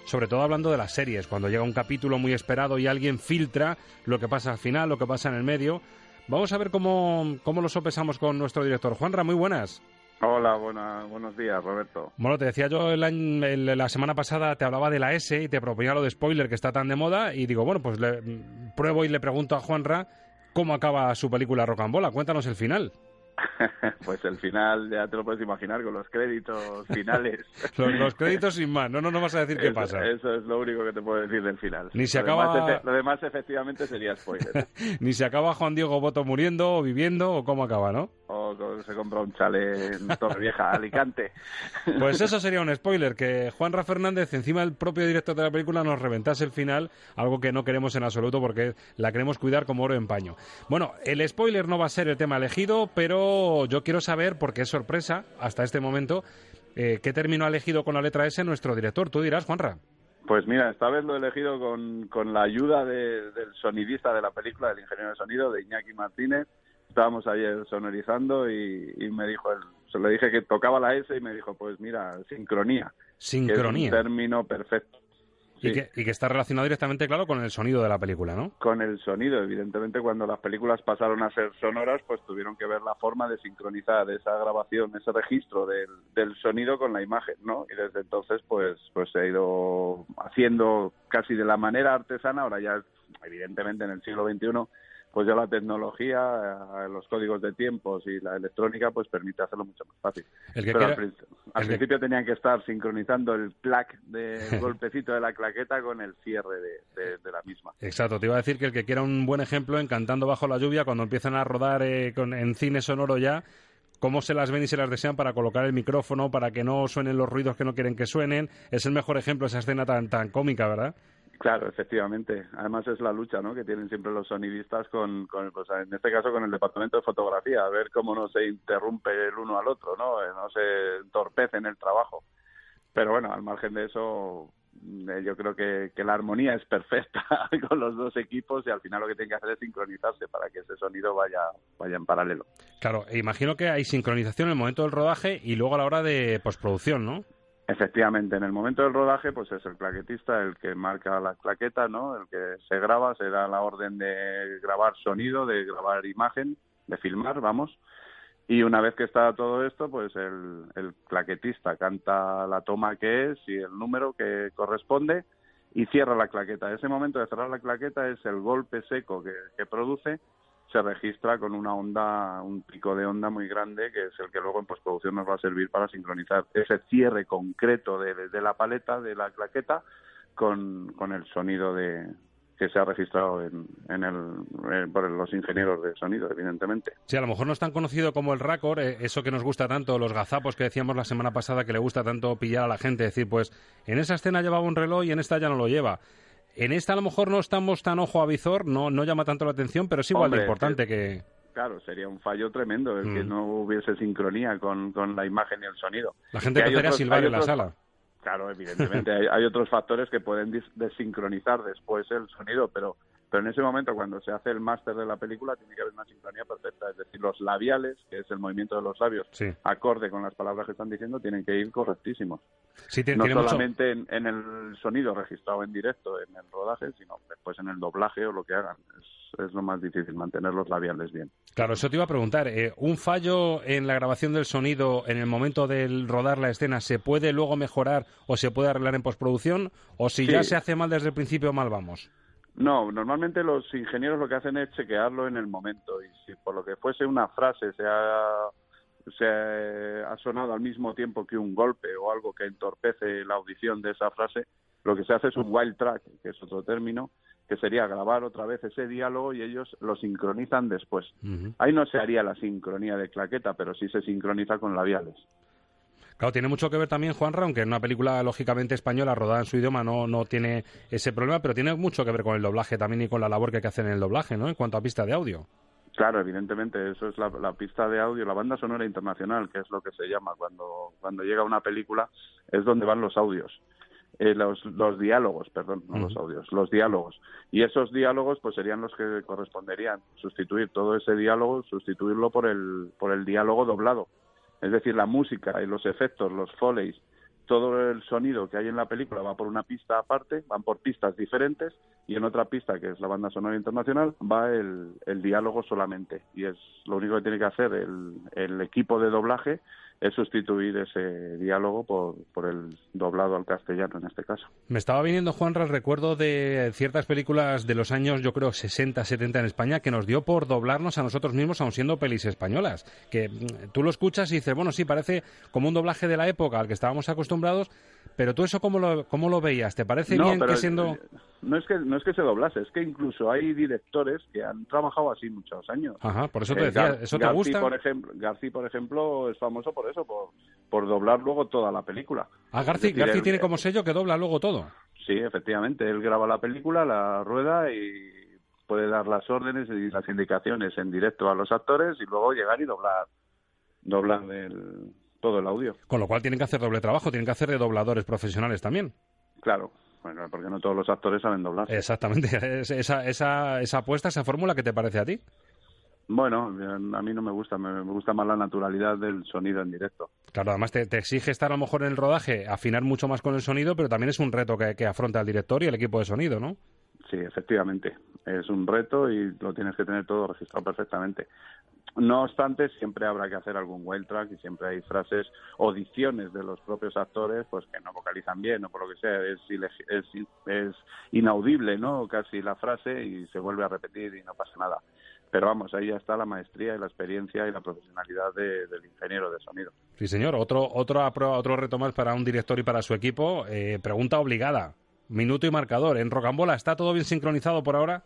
sobre todo hablando de las series, cuando llega un capítulo muy esperado y alguien filtra lo que pasa al final, lo que pasa en el medio. Vamos a ver cómo, cómo lo sopesamos con nuestro director. Juanra, muy buenas. Hola, buena, buenos días, Roberto. Bueno, te decía yo el año- el- la semana pasada, te hablaba de la S y te proponía lo de spoiler que está tan de moda y digo, bueno, pues le, pruebo y le pregunto a Juanra cómo acaba su película Rocambola. Cuéntanos el final. pues el final ya te lo puedes imaginar con los créditos finales. Los, los créditos sin más, no, no, no vas a decir qué pasa. Eso es lo único que te puedo decir del final. Ni se Lo demás, acaba- efe- lo demás efectivamente sería spoiler. Ni se acaba Juan Diego Boto muriendo o viviendo o cómo acaba, ¿no? O se compra un chale en Torrevieja, Alicante. Pues eso sería un spoiler, que Juanra Fernández, encima el propio director de la película, nos reventase el final, algo que no queremos en absoluto porque la queremos cuidar como oro en paño. Bueno, el spoiler no va a ser el tema elegido, pero yo quiero saber, porque es sorpresa hasta este momento, eh, qué término ha elegido con la letra S nuestro director. Tú dirás, Juanra. Pues mira, esta vez lo he elegido con, con la ayuda de- del sonidista de la película, del ingeniero de sonido, de Iñaki Martínez. Estábamos ayer sonorizando y, y me dijo, él, se le dije que tocaba la S y me dijo, pues mira, sincronía. Sincronía. Que es un término perfecto. Y, que, y que está relacionado directamente, claro, con el sonido de la película, ¿no? Con el sonido, evidentemente, cuando las películas pasaron a ser sonoras, pues tuvieron que ver la forma de sincronizar esa grabación, ese registro del, del sonido con la imagen, ¿no? Y desde entonces, pues, pues se ha ido haciendo casi de la manera artesana. Ahora ya, evidentemente, en el siglo XXI, pues ya la tecnología, eh, los códigos de tiempos y la electrónica, pues permite hacerlo mucho más fácil. El que Pero quiera- al, prin- al el que- principio tenían que estar sincronizando el clac del golpecito de la claqueta con el cierre de- de- de la misma. Exacto, te iba a decir que el que quiera un buen ejemplo en Cantando bajo la lluvia, cuando empiezan a rodar eh, con- en cine sonoro ya, cómo se las ven y se las desean para colocar el micrófono, para que no suenen los ruidos que no quieren que suenen. Es el mejor ejemplo esa escena tan, tan cómica, ¿verdad? Claro, efectivamente. Además es la lucha ¿no? que tienen siempre los sonidistas con, con pues, en este caso con el departamento de fotografía, a ver cómo no se interrumpe el uno al otro, no, Eh, no se entorpece en el trabajo. Pero bueno, al margen de eso, eh, yo creo que, que la armonía es perfecta con los dos equipos y al final lo que tienen que hacer es sincronizarse para que ese sonido vaya, vaya en paralelo. Claro, e imagino que hay sincronización en el momento del rodaje y luego a la hora de postproducción, ¿no? Efectivamente, en el momento del rodaje, pues es el claquetista el que marca la claqueta, ¿no? El que se graba, se da la orden de grabar sonido, de grabar imagen, de filmar, vamos. Y una vez que está todo esto, pues el, el claquetista canta la toma que es y el número que corresponde y cierra la claqueta. Ese momento de cerrar la claqueta es el golpe seco que, que produce se registra con una onda, un pico de onda muy grande, que es el que luego en postproducción nos va a servir para sincronizar ese cierre concreto de, de la paleta, de la claqueta, con, con el sonido de que se ha registrado en, en el, eh, por los ingenieros de sonido, evidentemente. Sí, a lo mejor no es tan conocido como el raccord, eh, eso que nos gusta tanto, los gazapos que decíamos la semana pasada que le gusta tanto pillar a la gente, decir, pues en esa escena llevaba un reloj y en esta ya no lo lleva. En esta a lo mejor no estamos tan ojo a visor, no, no llama tanto la atención, pero es igual de importante que... Claro, sería un fallo tremendo el que Mm. no hubiese sincronía con, con la imagen y el sonido. La gente Que otros- silbar en la sala. Claro, evidentemente hay, hay otros factores que pueden desincronizar después el sonido, pero pero en ese momento cuando se hace el máster de la película tiene que haber una sincronía perfecta, es decir, los labiales, que es el movimiento de los labios, acorde con las palabras que están diciendo, tienen que ir correctísimos. no solamente en, en, el sonido registrado en directo en el rodaje, sino después en el doblaje o lo que hagan. Es, es lo más difícil, mantener los labiales bien. Claro, eso te iba a preguntar. Eh, ¿Un fallo en la grabación del sonido en el momento de rodar la escena se puede luego mejorar o se puede arreglar en postproducción? ¿O si ya se hace mal desde el principio, mal vamos? No, normalmente los ingenieros lo que hacen es chequearlo en el momento y si por lo que fuese una frase se ha, se ha sonado al mismo tiempo que un golpe o algo que entorpece la audición de esa frase, lo que se hace es un wild track, que es otro término, que sería grabar otra vez ese diálogo y ellos lo sincronizan después. Ahí no se haría la sincronía de claqueta, pero sí se sincroniza con labiales. Claro, tiene mucho que ver también, Juanra, aunque en una película lógicamente española rodada en su idioma no, no tiene ese problema, pero tiene mucho que ver con el doblaje también y con la labor que hay que hacer en el doblaje, ¿no? En cuanto a pista de audio. Claro, evidentemente, eso es la, pista de audio, la banda sonora internacional, que es lo que se llama cuando, cuando llega una película, es donde van los audios. Eh, los, los diálogos, perdón, no los audios, los diálogos. Y esos diálogos pues serían los que corresponderían, sustituir todo ese diálogo, sustituirlo por el, por el diálogo doblado. Es decir, la música y los efectos, los foleys, todo el sonido que hay en la película va por una pista aparte, van por pistas diferentes y en otra pista, que es la banda sonora internacional, va el, diálogo solamente. Y es lo único que tiene que hacer el, equipo de doblaje es sustituir ese diálogo por, por el doblado al castellano en este caso. Me estaba viniendo, Juanra, el recuerdo de ciertas películas de los años, yo creo, 60, 70 en España, que nos dio por doblarnos a nosotros mismos, aun siendo pelis españolas. Que mm, tú lo escuchas y dices, bueno, sí, parece como un doblaje de la época al que estábamos acostumbrados, pero tú eso, ¿cómo lo, cómo lo veías? ¿Te parece bien que siendo...? No es que, no es que se doblase, es que incluso hay directores que han trabajado así muchos años. Ajá, por eso te eh, decía, ¿eso te gusta? Por ejemplo, García, por ejemplo, es famoso por eso, por, por doblar luego toda la película. Ah, García, tiene como sello que dobla luego todo. Sí, efectivamente, él graba la película, la rueda y puede dar las órdenes y las indicaciones en directo a los actores y luego llegar y doblar, doblar el todo el audio. Con lo cual tienen que hacer doble trabajo, tienen que hacer de dobladores profesionales también. Claro, bueno, porque no todos los actores saben doblar. Exactamente, esa, esa, esa apuesta, esa fórmula, ¿qué te parece a ti? Bueno, a mí no me gusta, me, gusta más la naturalidad del sonido en directo. Claro, además te, exige estar a lo mejor en el rodaje, afinar mucho más con el sonido, pero también es un reto que, que afronta el director y el equipo de sonido, ¿no? Sí, efectivamente. Es un reto y lo tienes que tener todo registrado perfectamente. No obstante, siempre habrá que hacer algún well track y siempre hay frases o dicciones de los propios actores pues que no vocalizan bien o por lo que sea, es, es, es inaudible, ¿no? Casi la frase y se vuelve a repetir y no pasa nada. Pero vamos, ahí ya está la maestría y la experiencia y la profesionalidad del ingeniero de sonido. Sí, señor. Otro, otro, otro reto más para un director y para su equipo. Eh, pregunta obligada. Minuto y marcador. En Rocambola, ¿está todo bien sincronizado por ahora?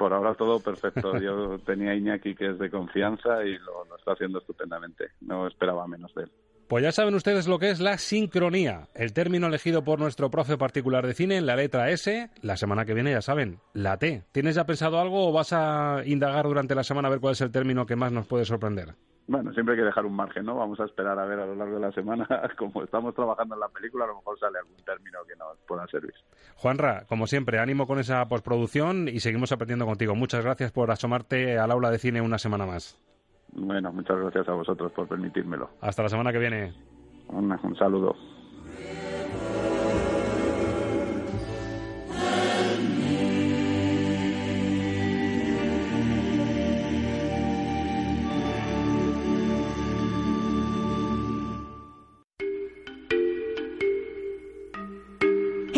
por ahora todo perfecto. Yo tenía a Iñaki que es de confianza y lo, está haciendo estupendamente. No esperaba menos de él. Pues ya saben ustedes lo que es la sincronía, el término elegido por nuestro profe particular de cine en la letra S. La semana que viene, ya saben, la T. ¿Tienes ya pensado algo o vas a indagar durante la semana a ver cuál es el término que más nos puede sorprender? Bueno, siempre hay que dejar un margen, ¿no? Vamos a esperar a ver a lo largo de la semana, como estamos trabajando en la película, a lo mejor sale algún término que nos pueda servir. Juanra, como siempre, ánimo con esa postproducción y seguimos aprendiendo contigo. Muchas gracias por asomarte al aula de cine una semana más. Bueno, muchas gracias a vosotros por permitírmelo. Hasta la semana que viene. un saludo.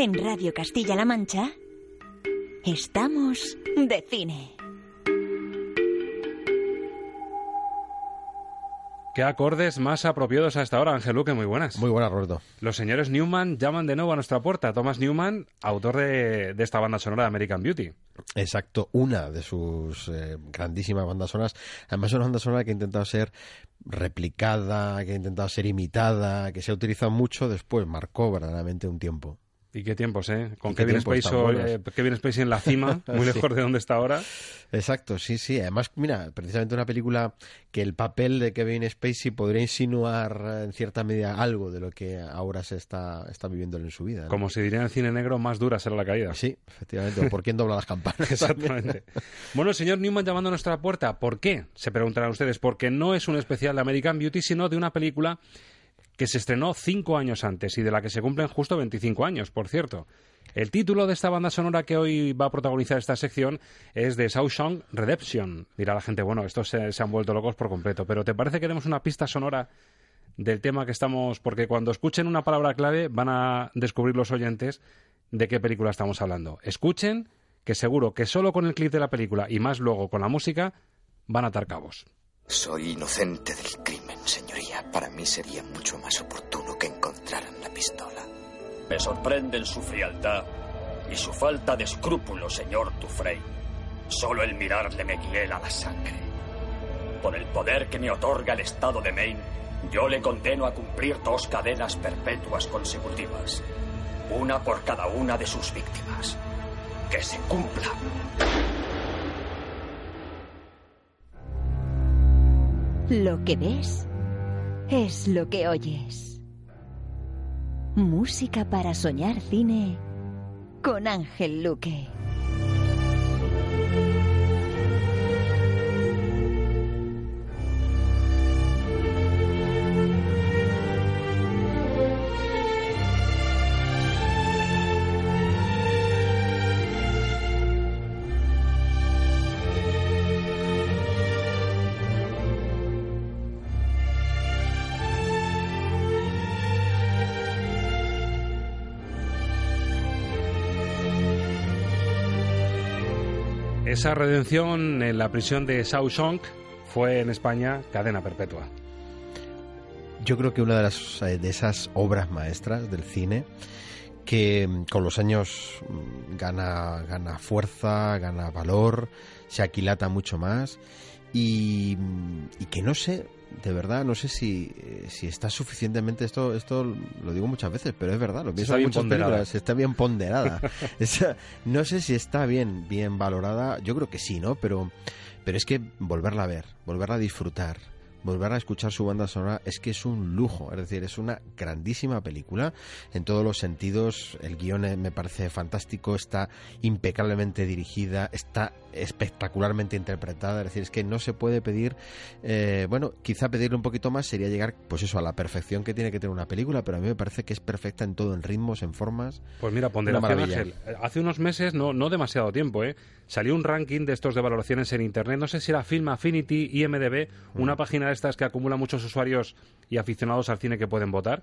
En Radio Castilla-La Mancha estamos de cine. ¿Qué acordes más apropiados a esta hora, Ángel Luque? Muy buenas. Muy buenas, Roberto. Los señores Newman llaman de nuevo a nuestra puerta. Thomas Newman, autor de, esta banda sonora de American Beauty. Exacto, una de sus eh, grandísimas bandas sonoras. Además, es una banda sonora que ha intentado ser replicada, que ha intentado ser imitada, que se ha utilizado mucho después, marcó verdaderamente un tiempo. Y qué tiempos, ¿eh? Con Kevin Spacey, eh, Kevin Spacey en la cima, muy Sí. lejos de donde está ahora. Exacto, sí, sí. Además, mira, precisamente una película que el papel de Kevin Spacey podría insinuar eh, en cierta medida algo de lo que ahora se está, está viviendo en su vida. ¿no? Como se diría en el cine negro, más dura será la caída. Sí, efectivamente. Por quién dobla las campanas. Exactamente. Bueno, el señor Newman llamando a nuestra puerta. ¿Por qué? Se preguntarán ustedes. Porque no es un especial de American Beauty, sino de una película que se estrenó cinco años antes y de la que se cumplen justo 25 años, por cierto. El título de esta banda sonora que hoy va a protagonizar esta sección es de Shawshank Redemption. Dirá la gente, bueno, estos se, han vuelto locos por completo. Pero ¿te parece que tenemos una pista sonora del tema que estamos...? Porque cuando escuchen una palabra clave van a descubrir los oyentes de qué película estamos hablando. Escuchen, que seguro que solo con el clip de la película y más luego con la música van a atar cabos. Soy inocente del crimen, Para mí sería mucho más oportuno que encontraran la pistola. Me sorprenden su frialdad y su falta de escrúpulos, señor Dufresne. Solo el mirarle me hiela la sangre. Por el poder que me otorga el Estado de Maine, yo le condeno a cumplir dos cadenas perpetuas consecutivas. Una por cada una de sus víctimas. Que se cumpla. Lo que ves es lo que oyes. Música para soñar cine con Ángel Luque. Esa redención en la prisión de Shawshank fue en España cadena perpetua. Yo creo que una de, las, eh, de esas obras maestras del cine que mm, con los años mm, gana, gana fuerza, gana valor, se aquilata mucho más y, mm, y que no sé, de verdad, no sé si, eh, si está suficientemente, esto esto lo digo muchas veces, pero es verdad, lo pienso en muchas ponderada. películas, está bien ponderada. Esa- no sé si está bien, bien valorada, yo creo que sí, ¿no? Pero, pero es que volverla a ver, volverla a disfrutar, volver a escuchar su banda sonora es que es un lujo, es decir, es una grandísima película en todos los sentidos, el guion eh, me parece fantástico, está impecablemente dirigida, está espectacularmente interpretada, es decir, es que no se puede pedir, eh, bueno, quizá pedirle un poquito más sería llegar, pues eso, a la perfección que tiene que tener una película, pero a mí me parece que es perfecta en todo, en ritmos, en formas. Pues mira, ponderación. Ángel. Hace unos meses, no, no demasiado tiempo, ¿eh? salió un ranking de estos de valoraciones en Internet. No sé si era Film Affinity, IMDB, Mm. una página de estas que acumula muchos usuarios y aficionados al cine que pueden votar.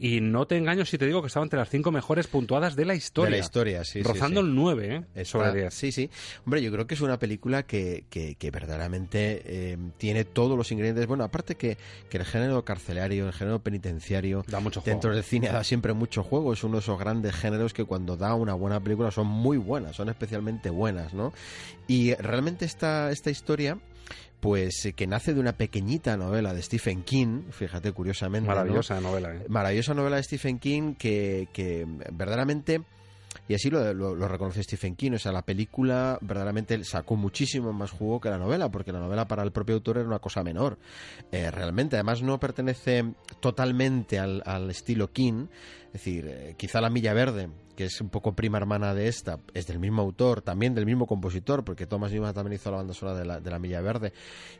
Y no te engaño si te digo que estaba entre las cinco mejores puntuadas de la historia. De la historia, sí, sí, Rozando sí. el 9, ¿eh? Está- sobre 10. Sí, sí. Hombre, yo creo que es una película que, que, que verdaderamente eh, tiene todos los ingredientes. Bueno, aparte que, que el género carcelario, el género penitenciario, Da mucho dentro juego. del cine da siempre mucho juego. Es uno de esos grandes géneros que cuando da una buena película son muy buenas, son especialmente buenas, ¿no? Y realmente esta, esta historia pues eh, que nace de una pequeñita novela de Stephen King, fíjate curiosamente. ¿no? Maravillosa novela, ¿eh? maravillosa novela de Stephen King que, que verdaderamente y así lo, lo- lo reconoce Stephen King, o sea, la película verdaderamente sacó muchísimo más jugo que la novela, porque la novela para el propio autor era una cosa menor. Eh, realmente, además no pertenece totalmente al, al estilo King, es decir, eh, quizá La Milla Verde, que es un poco prima hermana de esta, es del mismo autor, también del mismo compositor, porque Thomas Newman también hizo la banda sonora de la, de la Milla Verde,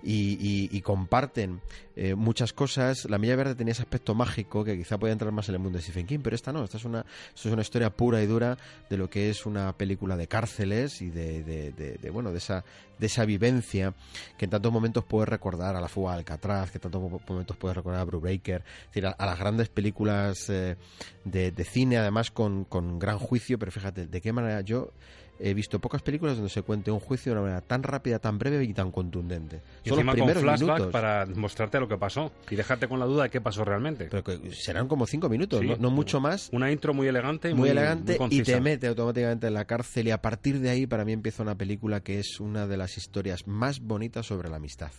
y, y- y comparten eh, muchas cosas. La Milla Verde tenía ese aspecto mágico que quizá podía entrar más en el mundo de Stephen King, pero esta no, esta es una, esto es una historia pura y dura de lo que es una película de cárceles y de, de- de- de, bueno, de esa, de esa vivencia que en tantos momentos puede recordar a la fuga de Alcatraz, que en tantos mo- momentos puede recordar a Brubaker, es a las grandes películas eh, de, de cine, además con, con gran juicio, pero fíjate, de qué manera yo he visto pocas películas donde se cuente un juicio de una manera tan rápida, tan breve y tan contundente. Y Son los con primeros flashback minutos. para mostrarte lo que pasó y dejarte con la duda de qué pasó realmente. Pero que serán como cinco minutos, Sí. no, no mucho más. Una intro muy elegante y muy, muy, elegante muy y te mete automáticamente en la cárcel y a partir de ahí para mí empieza una película que es una de las historias más bonitas sobre la amistad.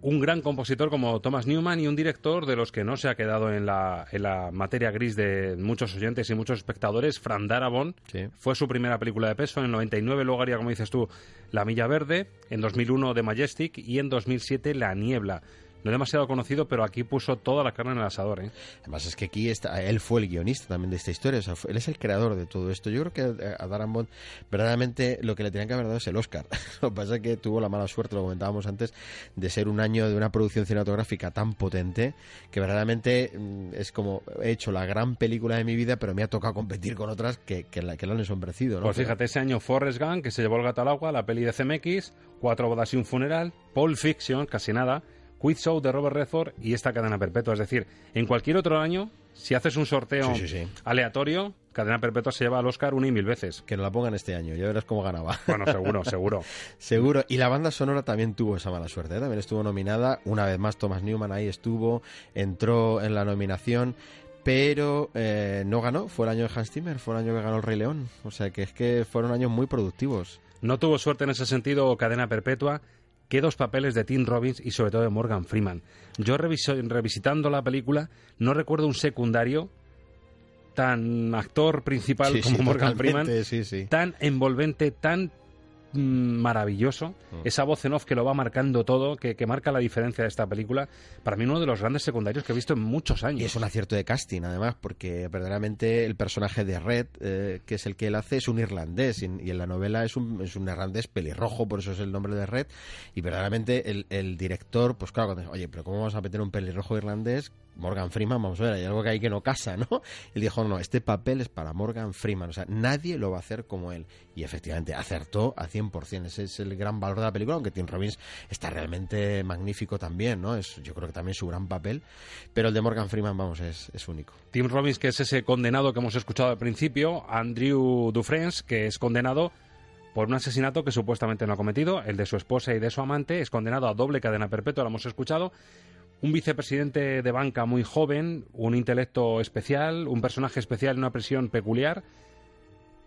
Un gran compositor como Thomas Newman y un director de los que no se ha quedado en la, en la materia gris de muchos oyentes y muchos espectadores, Fran Darabont. Fue su primera película de peso. En el 99 luego haría, como dices tú, La Milla Verde. En 2001 The Majestic y en 2007 La Niebla no demasiado conocido, pero aquí puso toda la carne en el asador. ¿eh? Además es que aquí está, él fue el guionista también de esta historia, o sea, él es el creador de todo esto. Yo creo que a Darren Bond verdaderamente lo que le tenían que haber dado es el Oscar. lo que pasa es que tuvo la mala suerte, lo comentábamos antes, de ser un año de una producción cinematográfica tan potente que verdaderamente mm, es como he hecho la gran película de mi vida, pero me ha tocado competir con otras que, que, la, que lo han ensombrecido. ¿no? Pues fíjate, ese año Forrest Gump, que se llevó el gato al agua, la peli de CMX, Cuatro bodas y un funeral, Pulp Fiction, casi nada, Quiz Show de Robert Redford y esta cadena perpetua. Es decir, en cualquier otro año, si haces un sorteo aleatorio, cadena perpetua se lleva al Oscar una y mil veces. Que no la pongan este año, ya verás cómo ganaba. Bueno, seguro, seguro. seguro. Y la banda sonora también tuvo esa mala suerte. ¿eh? También estuvo nominada. Una vez más, Thomas Newman ahí estuvo, entró en la nominación pero eh, no ganó. Fue el año de Hans Zimmer, fue el año que ganó el Rey León. O sea que es que fueron años muy productivos. No tuvo suerte en ese sentido Cadena Perpetua qué dos papeles de Tim Robbins y sobre todo de Morgan Freeman. Yo revisitando la película no recuerdo un secundario tan actor principal como Morgan Freeman, tan envolvente, tan maravilloso. Mm. Esa voz en off que lo va marcando todo, que, marca la diferencia de esta película. Para mí uno de los grandes secundarios que he visto en muchos años. Y es un acierto de casting, además, porque verdaderamente el personaje de Red, eh, que es el que él hace, es un irlandés. Y, en la novela es un, es un irlandés pelirrojo, por eso es el nombre de Red. Y verdaderamente el, el director, pues claro, oye, pero ¿cómo vamos a meter un pelirrojo irlandés Morgan Freeman, vamos a ver, hay algo que hay que no casa, ¿no? Él dijo, no, este papel es para Morgan Freeman, o sea, nadie lo va a hacer como él. Y efectivamente, acertó a 100%, ese es el gran valor de la película, aunque Tim Robbins está realmente magnífico también, ¿no? Es, yo creo que también su gran papel, pero el de Morgan Freeman, vamos, es, es único. Tim Robbins, que es ese condenado que hemos escuchado al principio, Andrew Dufresne, que es condenado por un asesinato que supuestamente no ha cometido, el de su esposa y de su amante, es condenado a doble cadena perpetua, lo hemos escuchado, un vicepresidente de banca muy joven, un intelecto especial, un personaje especial en una prisión peculiar,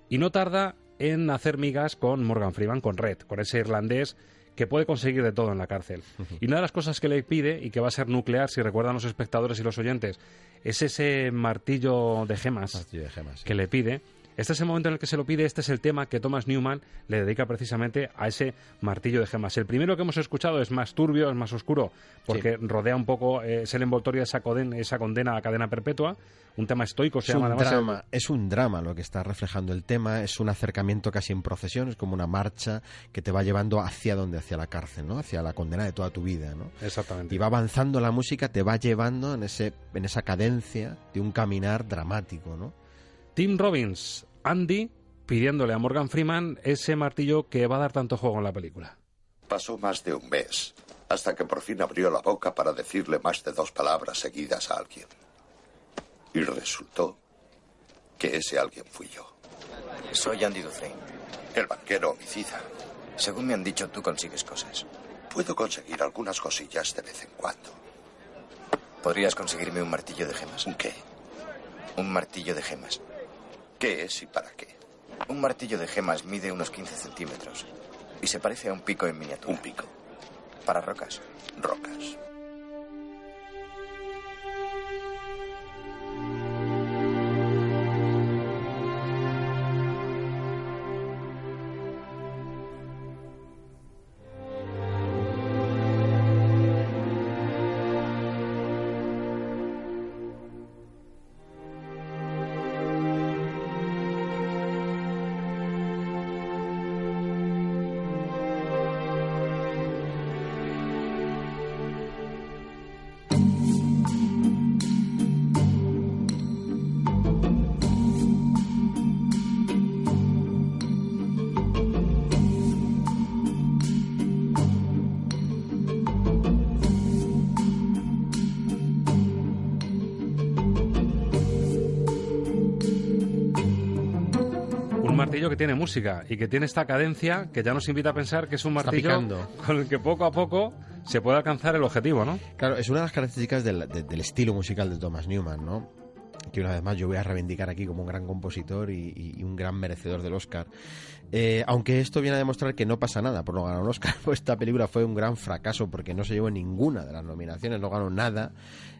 y no tarda en hacer migas con Morgan Freeman, con Red, con ese irlandés que puede conseguir de todo en la cárcel. Y una de las cosas que le pide, y que va a ser nuclear, si recuerdan los espectadores y los oyentes, es ese martillo de gemas, martillo de gemas que le pide este es el momento en el que se lo pide, este es el tema que Thomas Newman le dedica precisamente a ese martillo de gemas. El primero que hemos escuchado es más turbio, es más oscuro, porque rodea un poco, eh, es el envoltorio de esa, esa condena a cadena perpetua, un tema estoico se es llama un drama, Es un drama lo que está reflejando el tema, es un acercamiento casi en procesión, es como una marcha que te va llevando hacia donde, hacia la cárcel, ¿no? hacia la condena de toda tu vida. ¿no? Exactamente. Y va avanzando la música, te va llevando en, ese, en esa cadencia de un caminar dramático. ¿no? Tim Robbins, Andy, pidiéndole a Morgan Freeman ese martillo que va a dar tanto juego en la película. Pasó más de un mes hasta que por fin abrió la boca para decirle más de dos palabras seguidas a alguien. Y resultó que ese alguien fui yo. Soy Andy Dufresne. El banquero homicida. Según me han dicho, tú consigues cosas. Puedo conseguir algunas cosillas de vez en cuando. ¿Podrías conseguirme un martillo de gemas? ¿Un qué? Un martillo de gemas. ¿Qué es y para qué? Un martillo de gemas mide unos 15 centímetros y se parece a un pico en miniatura. ¿Un pico? Para rocas. Rocas. Que tiene música y que tiene esta cadencia que ya nos invita a pensar que es un martillo con el que poco a poco se puede alcanzar el objetivo, ¿no? Claro, es una de las características del, estilo musical de Thomas Newman, ¿no? que una vez más yo voy a reivindicar aquí como un gran compositor y, y un gran merecedor del Oscar. Eh, aunque esto viene a demostrar que no pasa nada por no ganar un Oscar, pues esta película fue un gran fracaso porque no se llevó ninguna de las nominaciones, no ganó nada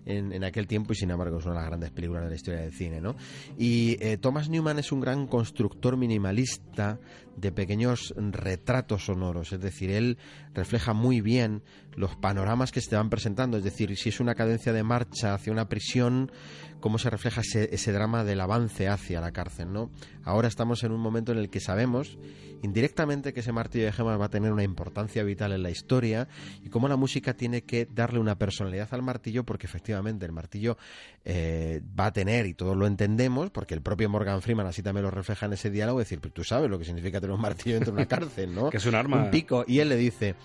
en, en aquel tiempo y sin embargo es una de las grandes películas de la historia del cine, ¿no? Y eh, Thomas Newman es un gran constructor minimalista de pequeños retratos sonoros, es decir, él refleja muy bien los panoramas que se te van presentando, es decir, si es una cadencia de marcha hacia una prisión, cómo se refleja ese, ese drama del avance hacia la cárcel, ¿no? Ahora estamos en un momento en el que sabemos indirectamente que ese martillo de gemas va a tener una importancia vital en la historia y cómo la música tiene que darle una personalidad al martillo porque efectivamente el martillo eh, va a tener, y todos lo entendemos, porque el propio Morgan Freeman así también lo refleja en ese diálogo, decir, pero tú sabes lo que significa tener un martillo dentro de una cárcel, ¿no? que es un arma. Un pico. Y él le dice,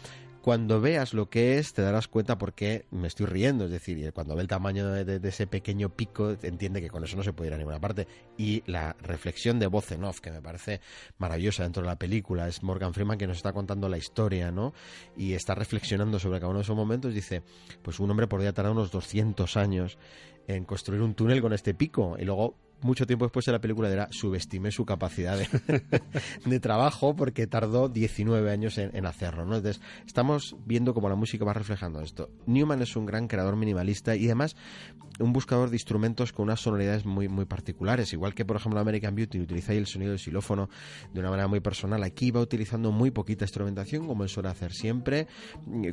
cuando veas lo que es, te darás cuenta por qué me estoy riendo. Es decir, cuando ve el tamaño de, ese pequeño pico, entiende que con eso no se puede ir a ninguna parte. Y la reflexión de voz en off, que me parece maravillosa dentro de la película, es Morgan Freeman que nos está contando la historia, ¿no? Y está reflexionando sobre cada uno de esos momentos. Dice, pues un hombre podría tardar unos 200 años en construir un túnel con este pico. Y luego mucho tiempo después de la película dirá subestimé su capacidad de, de trabajo porque tardó 19 años en, en, hacerlo. ¿no? Entonces, estamos viendo cómo la música va reflejando esto. Newman es un gran creador minimalista y además un buscador de instrumentos con unas sonoridades muy, muy particulares. Igual que, por ejemplo, American Beauty utiliza ahí el sonido del xilófono de una manera muy personal. Aquí va utilizando muy poquita instrumentación, como él suele hacer siempre,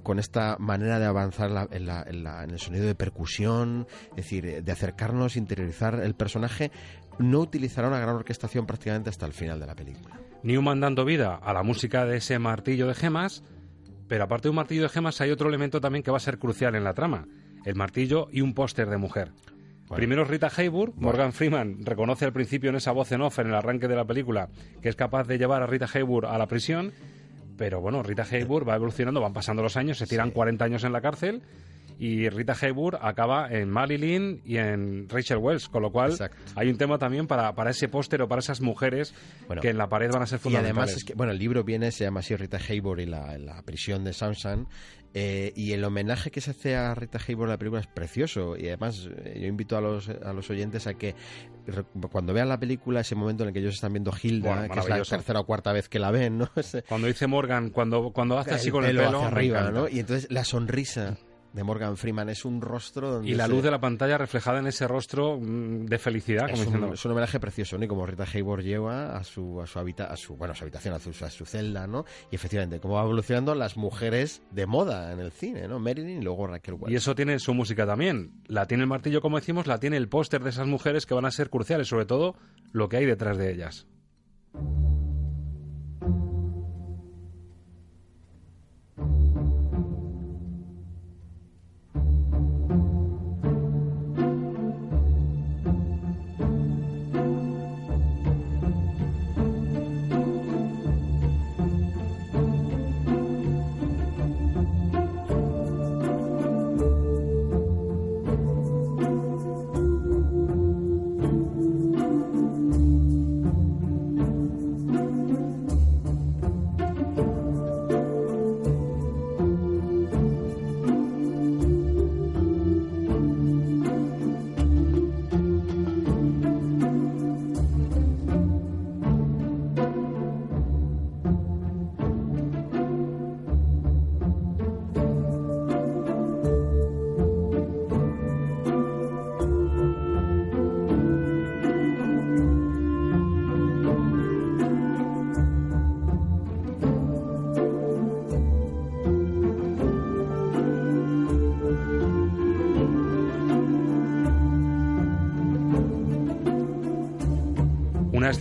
con esta manera de avanzar en, en el sonido de percusión, es decir, de acercarnos, interiorizar el personaje no utilizará una gran orquestación prácticamente hasta el final de la película. Newman dando vida a la música de ese martillo de gemas, pero aparte de un martillo de gemas hay otro elemento también que va a ser crucial en la trama, el martillo y un póster de mujer. Bueno. Primero Rita Hayworth, bueno. Morgan Freeman reconoce al principio en esa voz en off en el arranque de la película que es capaz de llevar a Rita Hayworth a la prisión, pero bueno, Rita Hayworth va evolucionando, van pasando los años, se tiran sí. 40 años en la cárcel y Rita Hayworth acaba en Marilyn y en Rachel Wells, con lo cual Exacto. hay un tema también para, para ese póster o para esas mujeres bueno, que en la pared van a ser fundamentales. Y además es que, bueno, el libro viene, se llama así Rita Hayworth y la, la prisión de Samson, eh, y el homenaje que se hace a Rita Hayworth en la película es precioso y además eh, yo invito a los, a los oyentes a que cuando vean la película ese momento en el que ellos están viendo Hilda bueno, que es la tercera o cuarta vez que la ven ¿no? cuando dice Morgan cuando, cuando hace así con el pelo, hacia arriba ¿no? y entonces la sonrisa de Morgan Freeman. Es un rostro donde y la se... luz de la pantalla reflejada en ese rostro mm, de felicidad es, como un, es un homenaje precioso ¿no? y como Rita Hayworth lleva a su a su, habita, a su bueno a su habitación a su, a su celda no y efectivamente cómo va evolucionando las mujeres de moda en el cine no Marilyn y luego Raquel Welch. Y eso tiene su música también. La tiene el martillo como decimos la tiene el póster de esas mujeres que van a ser cruciales sobre todo lo que hay detrás de ellas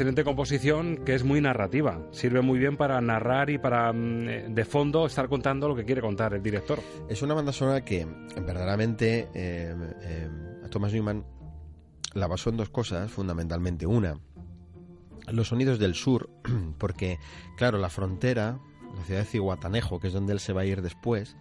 excelente composición que es muy narrativa. Sirve muy bien para narrar y para, mm, de fondo, estar contando lo que quiere contar el director. Es una banda sonora que verdaderamente eh, eh, Thomas Newman la basó en dos cosas, fundamentalmente. Una, los sonidos del sur, porque, claro, la frontera, la ciudad de Cihuatanejo, que es donde él se va a ir después,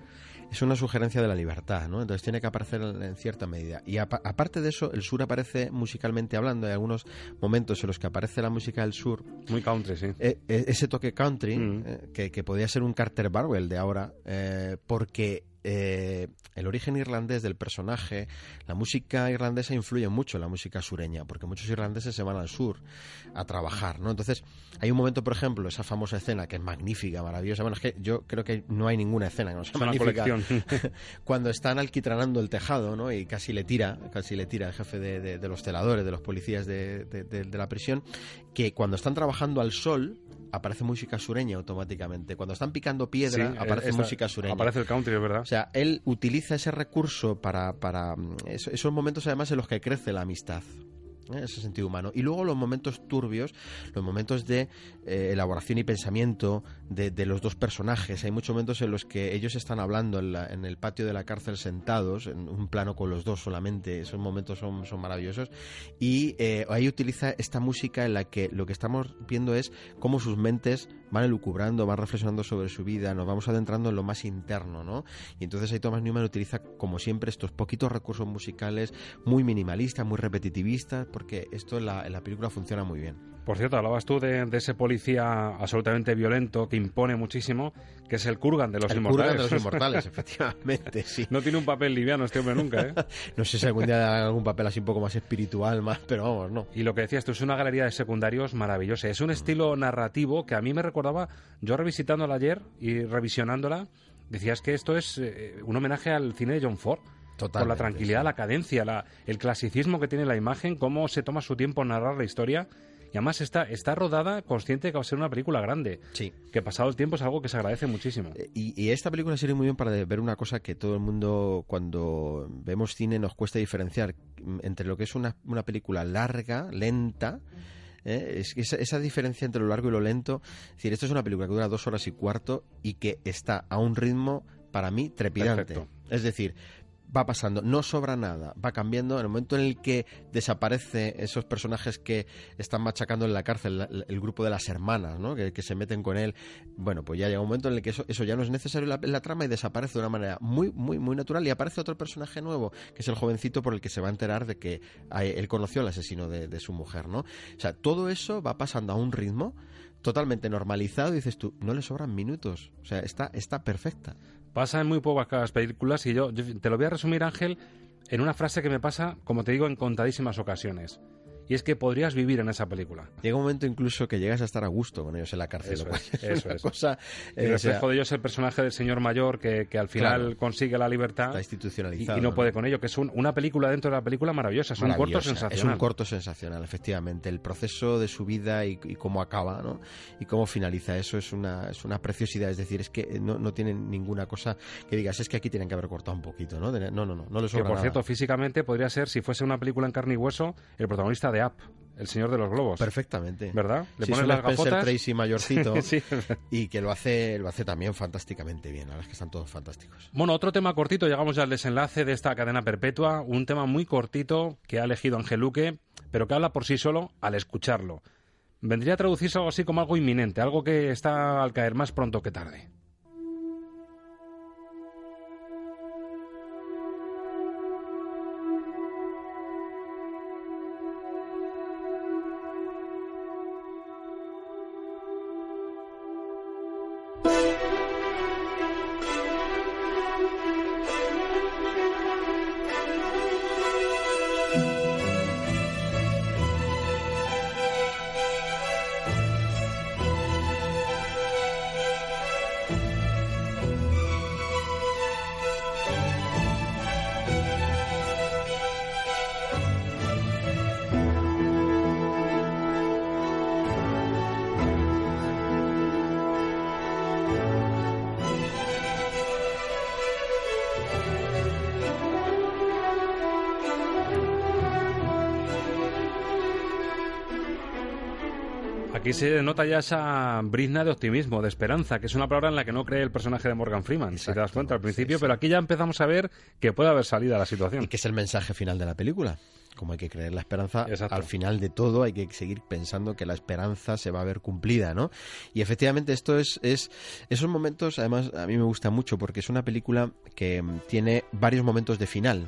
es una sugerencia de la libertad, ¿no? Entonces tiene que aparecer en cierta medida. Y a, aparte de eso, el sur aparece musicalmente hablando. Hay algunos momentos en los que aparece la música del sur. Muy country, sí. Eh, ese toque country, mm. eh, que, que, podría ser un Carter Barwell de ahora, eh, porque eh, el origen irlandés del personaje, la música irlandesa influye mucho en la música sureña, porque muchos irlandeses se van al sur a trabajar, ¿no? Entonces, hay un momento, por ejemplo, esa famosa escena que es magnífica, maravillosa. Bueno, es que yo creo que no hay ninguna escena que no sea Es una magnífica. colección. Cuando están alquitranando el tejado, ¿no? Y casi le tira, casi le tira el jefe de, de- de los celadores, de los policías de, la prisión, que cuando están trabajando al sol aparece música sureña automáticamente. Cuando están picando piedra Sí, aparece esta- música sureña. Aparece el country, verdad. Sea, él utiliza ese recurso para, para mm, eso- esos momentos además en los que crece la amistad. ¿eh? ese sentido humano. Y luego los momentos turbios, los momentos de eh, elaboración y pensamiento de, los dos personajes. Hay muchos momentos en los que ellos están hablando en, el patio de la cárcel sentados, en un plano con los dos solamente. Esos momentos son, maravillosos. Y eh, ahí utiliza esta música en la que lo que estamos viendo es cómo sus mentes van elucubrando, van reflexionando sobre su vida, nos vamos adentrando en lo más interno, ¿no? Y entonces ahí Thomas Newman utiliza, como siempre, estos poquitos recursos musicales muy minimalistas, muy repetitivistas, porque esto en la, en la película funciona muy bien. Por cierto, hablabas tú de, de ese policía absolutamente violento que impone muchísimo, que es el Kurgan de los El inmortales. Kurgan de los inmortales, efectivamente, sí. No tiene un papel liviano este hombre nunca, ¿eh? No sé si algún día hará algún papel así un poco más espiritual, más, pero vamos, no. Y lo que decías tú, es una galería de secundarios maravillosa. Es un estilo narrativo que a mí me recordaba, yo revisitándola ayer y revisionándola, decías que esto es eh, un homenaje al cine de John Ford. Por la Totalmente, tranquilidad, la cadencia, la- el clasicismo que tiene la imagen, cómo se toma su tiempo en narrar la historia. Y además está, está rodada consciente de que va a ser una película grande. Sí. Que pasado el tiempo es algo que se agradece muchísimo. Y, y esta película sirve muy bien para ver una cosa que todo el mundo, cuando vemos cine, nos cuesta diferenciar entre lo que es una, una película larga, lenta. ¿eh? Es esa, esa diferencia entre lo largo y lo lento. Es decir, esto es una película que dura dos horas y cuarto y que está a un ritmo, para mí, trepidante. Perfecto. Es decir, va pasando, no sobra nada, va cambiando. En el momento en el que desaparece esos personajes que están machacando en la cárcel, la- el grupo de las hermanas, ¿no? que, que se meten con él, bueno, pues ya llega un momento en el que eso, eso ya no es necesario en la, trama y desaparece de una manera muy, muy, muy natural. Y aparece otro personaje nuevo, que es el jovencito por el que se va a enterar de que él conoció al asesino de, de su mujer, ¿no? O sea, todo eso va pasando a un ritmo totalmente normalizado y dices tú, no le sobran minutos. O sea, está, está perfecta. Pasa en muy pocas películas y yo, yo te lo voy a resumir, Ángel, en una frase que me pasa, como te digo, en contadísimas ocasiones. Y es que podrías vivir en esa película. Llega un momento incluso que llegas a estar a gusto con ellos en la cárcel. Eso es, eso una es. cosa, El eh, o sea, reflejo de ello es el personaje del señor mayor que, que al final Claro. consigue la libertad y, institucionalizado, y no ¿no? puede con ello, que es un- una película dentro de la película maravillosa, es un corto sensacional. Es un corto sensacional, efectivamente. El proceso de su vida y, y cómo acaba, ¿no? Y cómo finaliza. Eso es una, es una preciosidad. Es decir, es que no, no tienen ninguna cosa que digas, es que aquí tienen que haber cortado un poquito, ¿no? No, no, no, no les Que por nada. cierto, físicamente podría ser, si fuese una película en carne y hueso, el protagonista de Up, el señor de los globos. Perfectamente. ¿Verdad? Le Sí, pones las Spencer gafotas. Tracy mayorcito Sí. y que lo hace, lo hace también fantásticamente bien. La verdad es que están todos fantásticos. Bueno, otro tema cortito, llegamos ya al desenlace de esta cadena perpetua, un tema muy cortito que ha elegido Ángel Luque, pero que habla por sí solo al escucharlo. Vendría a traducirse algo así como algo inminente, algo que está al caer más pronto que tarde. Aquí se nota ya esa brizna de optimismo, de esperanza, que es una palabra en la que no cree el personaje de Morgan Freeman, si te das cuenta al principio, pero aquí ya empezamos a ver que puede haber salida a la situación. Y que es el mensaje final de la película. Como hay que creer la esperanza, Exacto. al final de todo hay que seguir pensando que la esperanza se va a ver cumplida, ¿no? Y efectivamente esto es, es esos momentos, además a mí me gusta mucho porque es una película que mm, tiene varios momentos de final.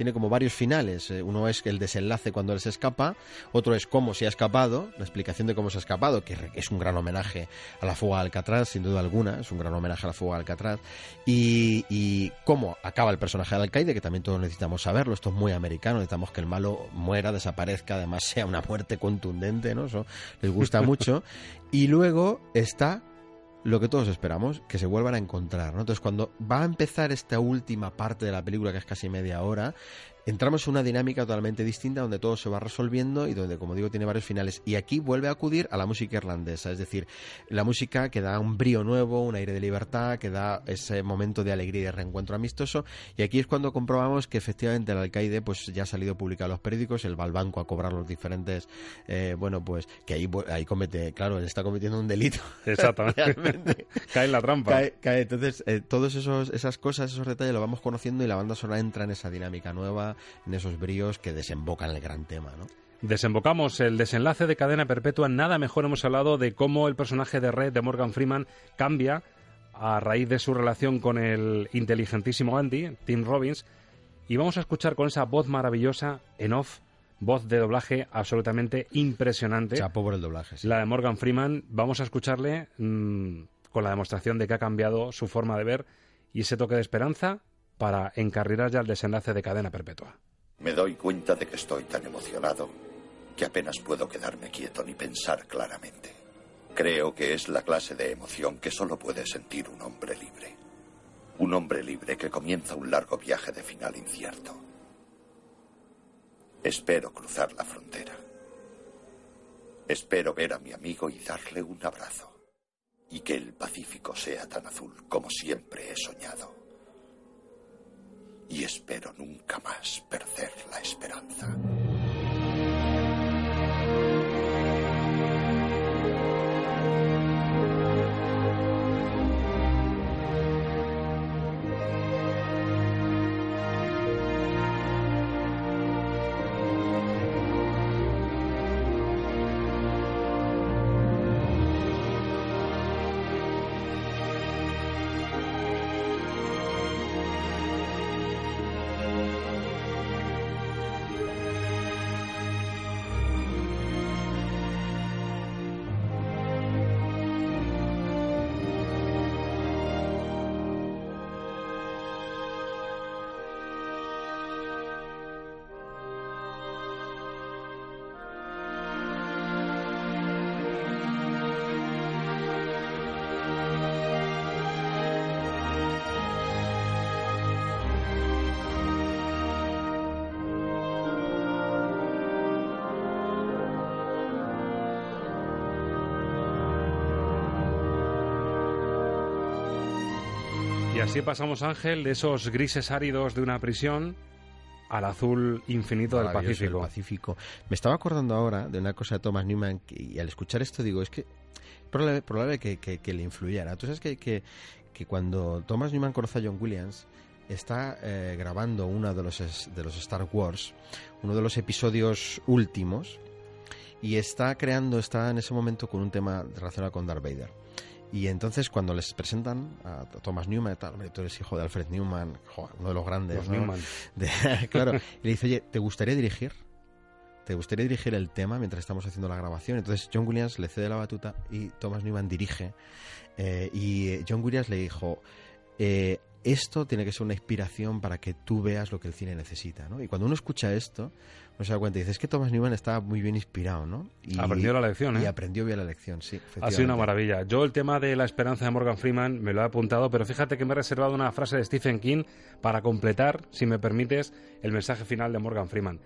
Tiene como varios finales. Eh, uno es el desenlace cuando él se escapa, otro es cómo se ha escapado, la explicación de cómo se ha escapado, que es un gran homenaje a la fuga de Alcatraz, sin duda alguna, es un gran homenaje a la fuga de Alcatraz, y, y cómo acaba el personaje de Alcaide, que también todos necesitamos saberlo, esto es muy americano, necesitamos que el malo muera, desaparezca, además sea una muerte contundente, ¿no? Eso les gusta mucho. Y luego está lo que todos esperamos, que se vuelvan a encontrar. ¿no? Entonces, cuando va a empezar esta última parte de la película, que es casi media hora, entramos en una dinámica totalmente distinta donde todo se va resolviendo y donde, como digo, tiene varios finales. Y aquí vuelve a acudir a la música irlandesa, es decir, la música que da un brío nuevo, un aire de libertad, que da ese momento de alegría y de reencuentro amistoso. Y aquí es cuando comprobamos que efectivamente el alcaide pues ya ha salido publicado en los periódicos, él va al banco a cobrar los diferentes, eh, bueno, pues que ahí, ahí comete, claro, él está cometiendo un delito. Exactamente. cae en la trampa. Cae, Entonces, eh, todas esas cosas, esos detalles lo vamos conociendo y la banda sonora entra en esa dinámica nueva en esos bríos que desembocan el gran tema, ¿no? Desembocamos el desenlace de Cadena Perpetua. Nada mejor hemos hablado de cómo el personaje de Red de Morgan Freeman cambia a raíz de su relación con el inteligentísimo Andy, Tim Robbins. Y vamos a escuchar con esa voz maravillosa en off, voz de doblaje absolutamente impresionante. Chapo por el doblaje. La de Morgan Freeman. Vamos a escucharle mm, con la demostración de que ha cambiado su forma de ver y ese toque de esperanza para encarrilar ya el desenlace de cadena perpetua. Me doy cuenta de que estoy tan emocionado que apenas puedo quedarme quieto ni pensar claramente. Creo que es la clase de emoción que solo puede sentir un hombre libre. Un hombre libre que comienza un largo viaje de final incierto. Espero cruzar la frontera. Espero ver a mi amigo y darle un abrazo. Y que el Pacífico sea tan azul como siempre he soñado y espero nunca más perder la esperanza. Y así pasamos, Ángel, de esos grises áridos de una prisión al azul infinito del Pacífico. Pacífico. Me estaba acordando ahora de una cosa de Thomas Newman y al escuchar esto digo, es que probable, probable que, que, le influyera. Tú sabes que, que, cuando Thomas Newman conoce a John Williams está eh, grabando uno de los, de los Star Wars, uno de los episodios últimos, y está creando, está en ese momento con un tema relacionado con Darth Vader. Y entonces cuando les presentan a Thomas Newman, tal, hombre, tú eres hijo de Alfred Newman, uno de los grandes, Newman. claro, y le dice, oye, ¿te gustaría dirigir? ¿Te gustaría dirigir el tema mientras estamos haciendo la grabación? Entonces John Williams le cede la batuta y Thomas Newman dirige. Eh, y John Williams le dijo, eh, esto tiene que ser una inspiración para que tú veas lo que el cine necesita, ¿no? Y cuando uno escucha esto, uno se da cuenta y dice, es que Thomas Newman estaba muy bien inspirado, ¿no? Y, aprendió la lección, ¿eh? Y aprendió bien la lección, sí. Ha sido una maravilla. Yo el tema de la esperanza de Morgan Freeman me lo he apuntado, pero fíjate que me he reservado una frase de Stephen King para completar, si me permites, el mensaje final de Morgan Freeman.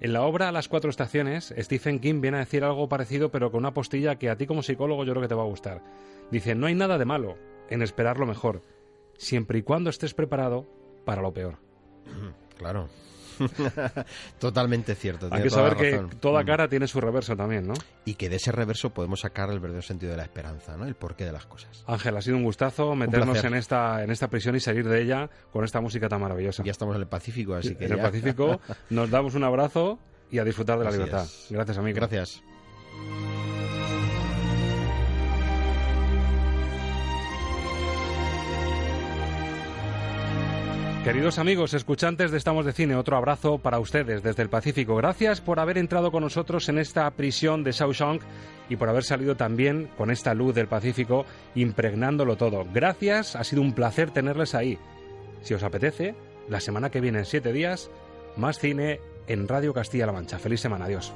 En la obra Las cuatro estaciones, Stephen King viene a decir algo parecido, pero con una postilla que a ti como psicólogo yo creo que te va a gustar. Dice, no hay nada de malo en esperar lo mejor siempre y cuando estés preparado para lo peor. Claro. Totalmente cierto. Hay que saber que toda mm. cara tiene su reverso también, ¿no? Y que de ese reverso podemos sacar el verdadero sentido de la esperanza, ¿no? El porqué de las cosas. Ángel, ha sido un gustazo meternos en esta en esta prisión y salir de ella con esta música tan maravillosa. Ya estamos en el Pacífico, así que en el Pacífico nos damos un abrazo y a disfrutar de la libertad. Gracias, amigo. Gracias. Queridos amigos, escuchantes de Estamos de Cine, otro abrazo para ustedes desde el Pacífico. Gracias por haber entrado con nosotros en esta prisión de Shawshank y por haber salido también con esta luz del Pacífico impregnándolo todo. Gracias, ha sido un placer tenerles ahí. Si os apetece, la semana que viene, en siete días, más cine en Radio Castilla-La Mancha. Feliz semana, adiós.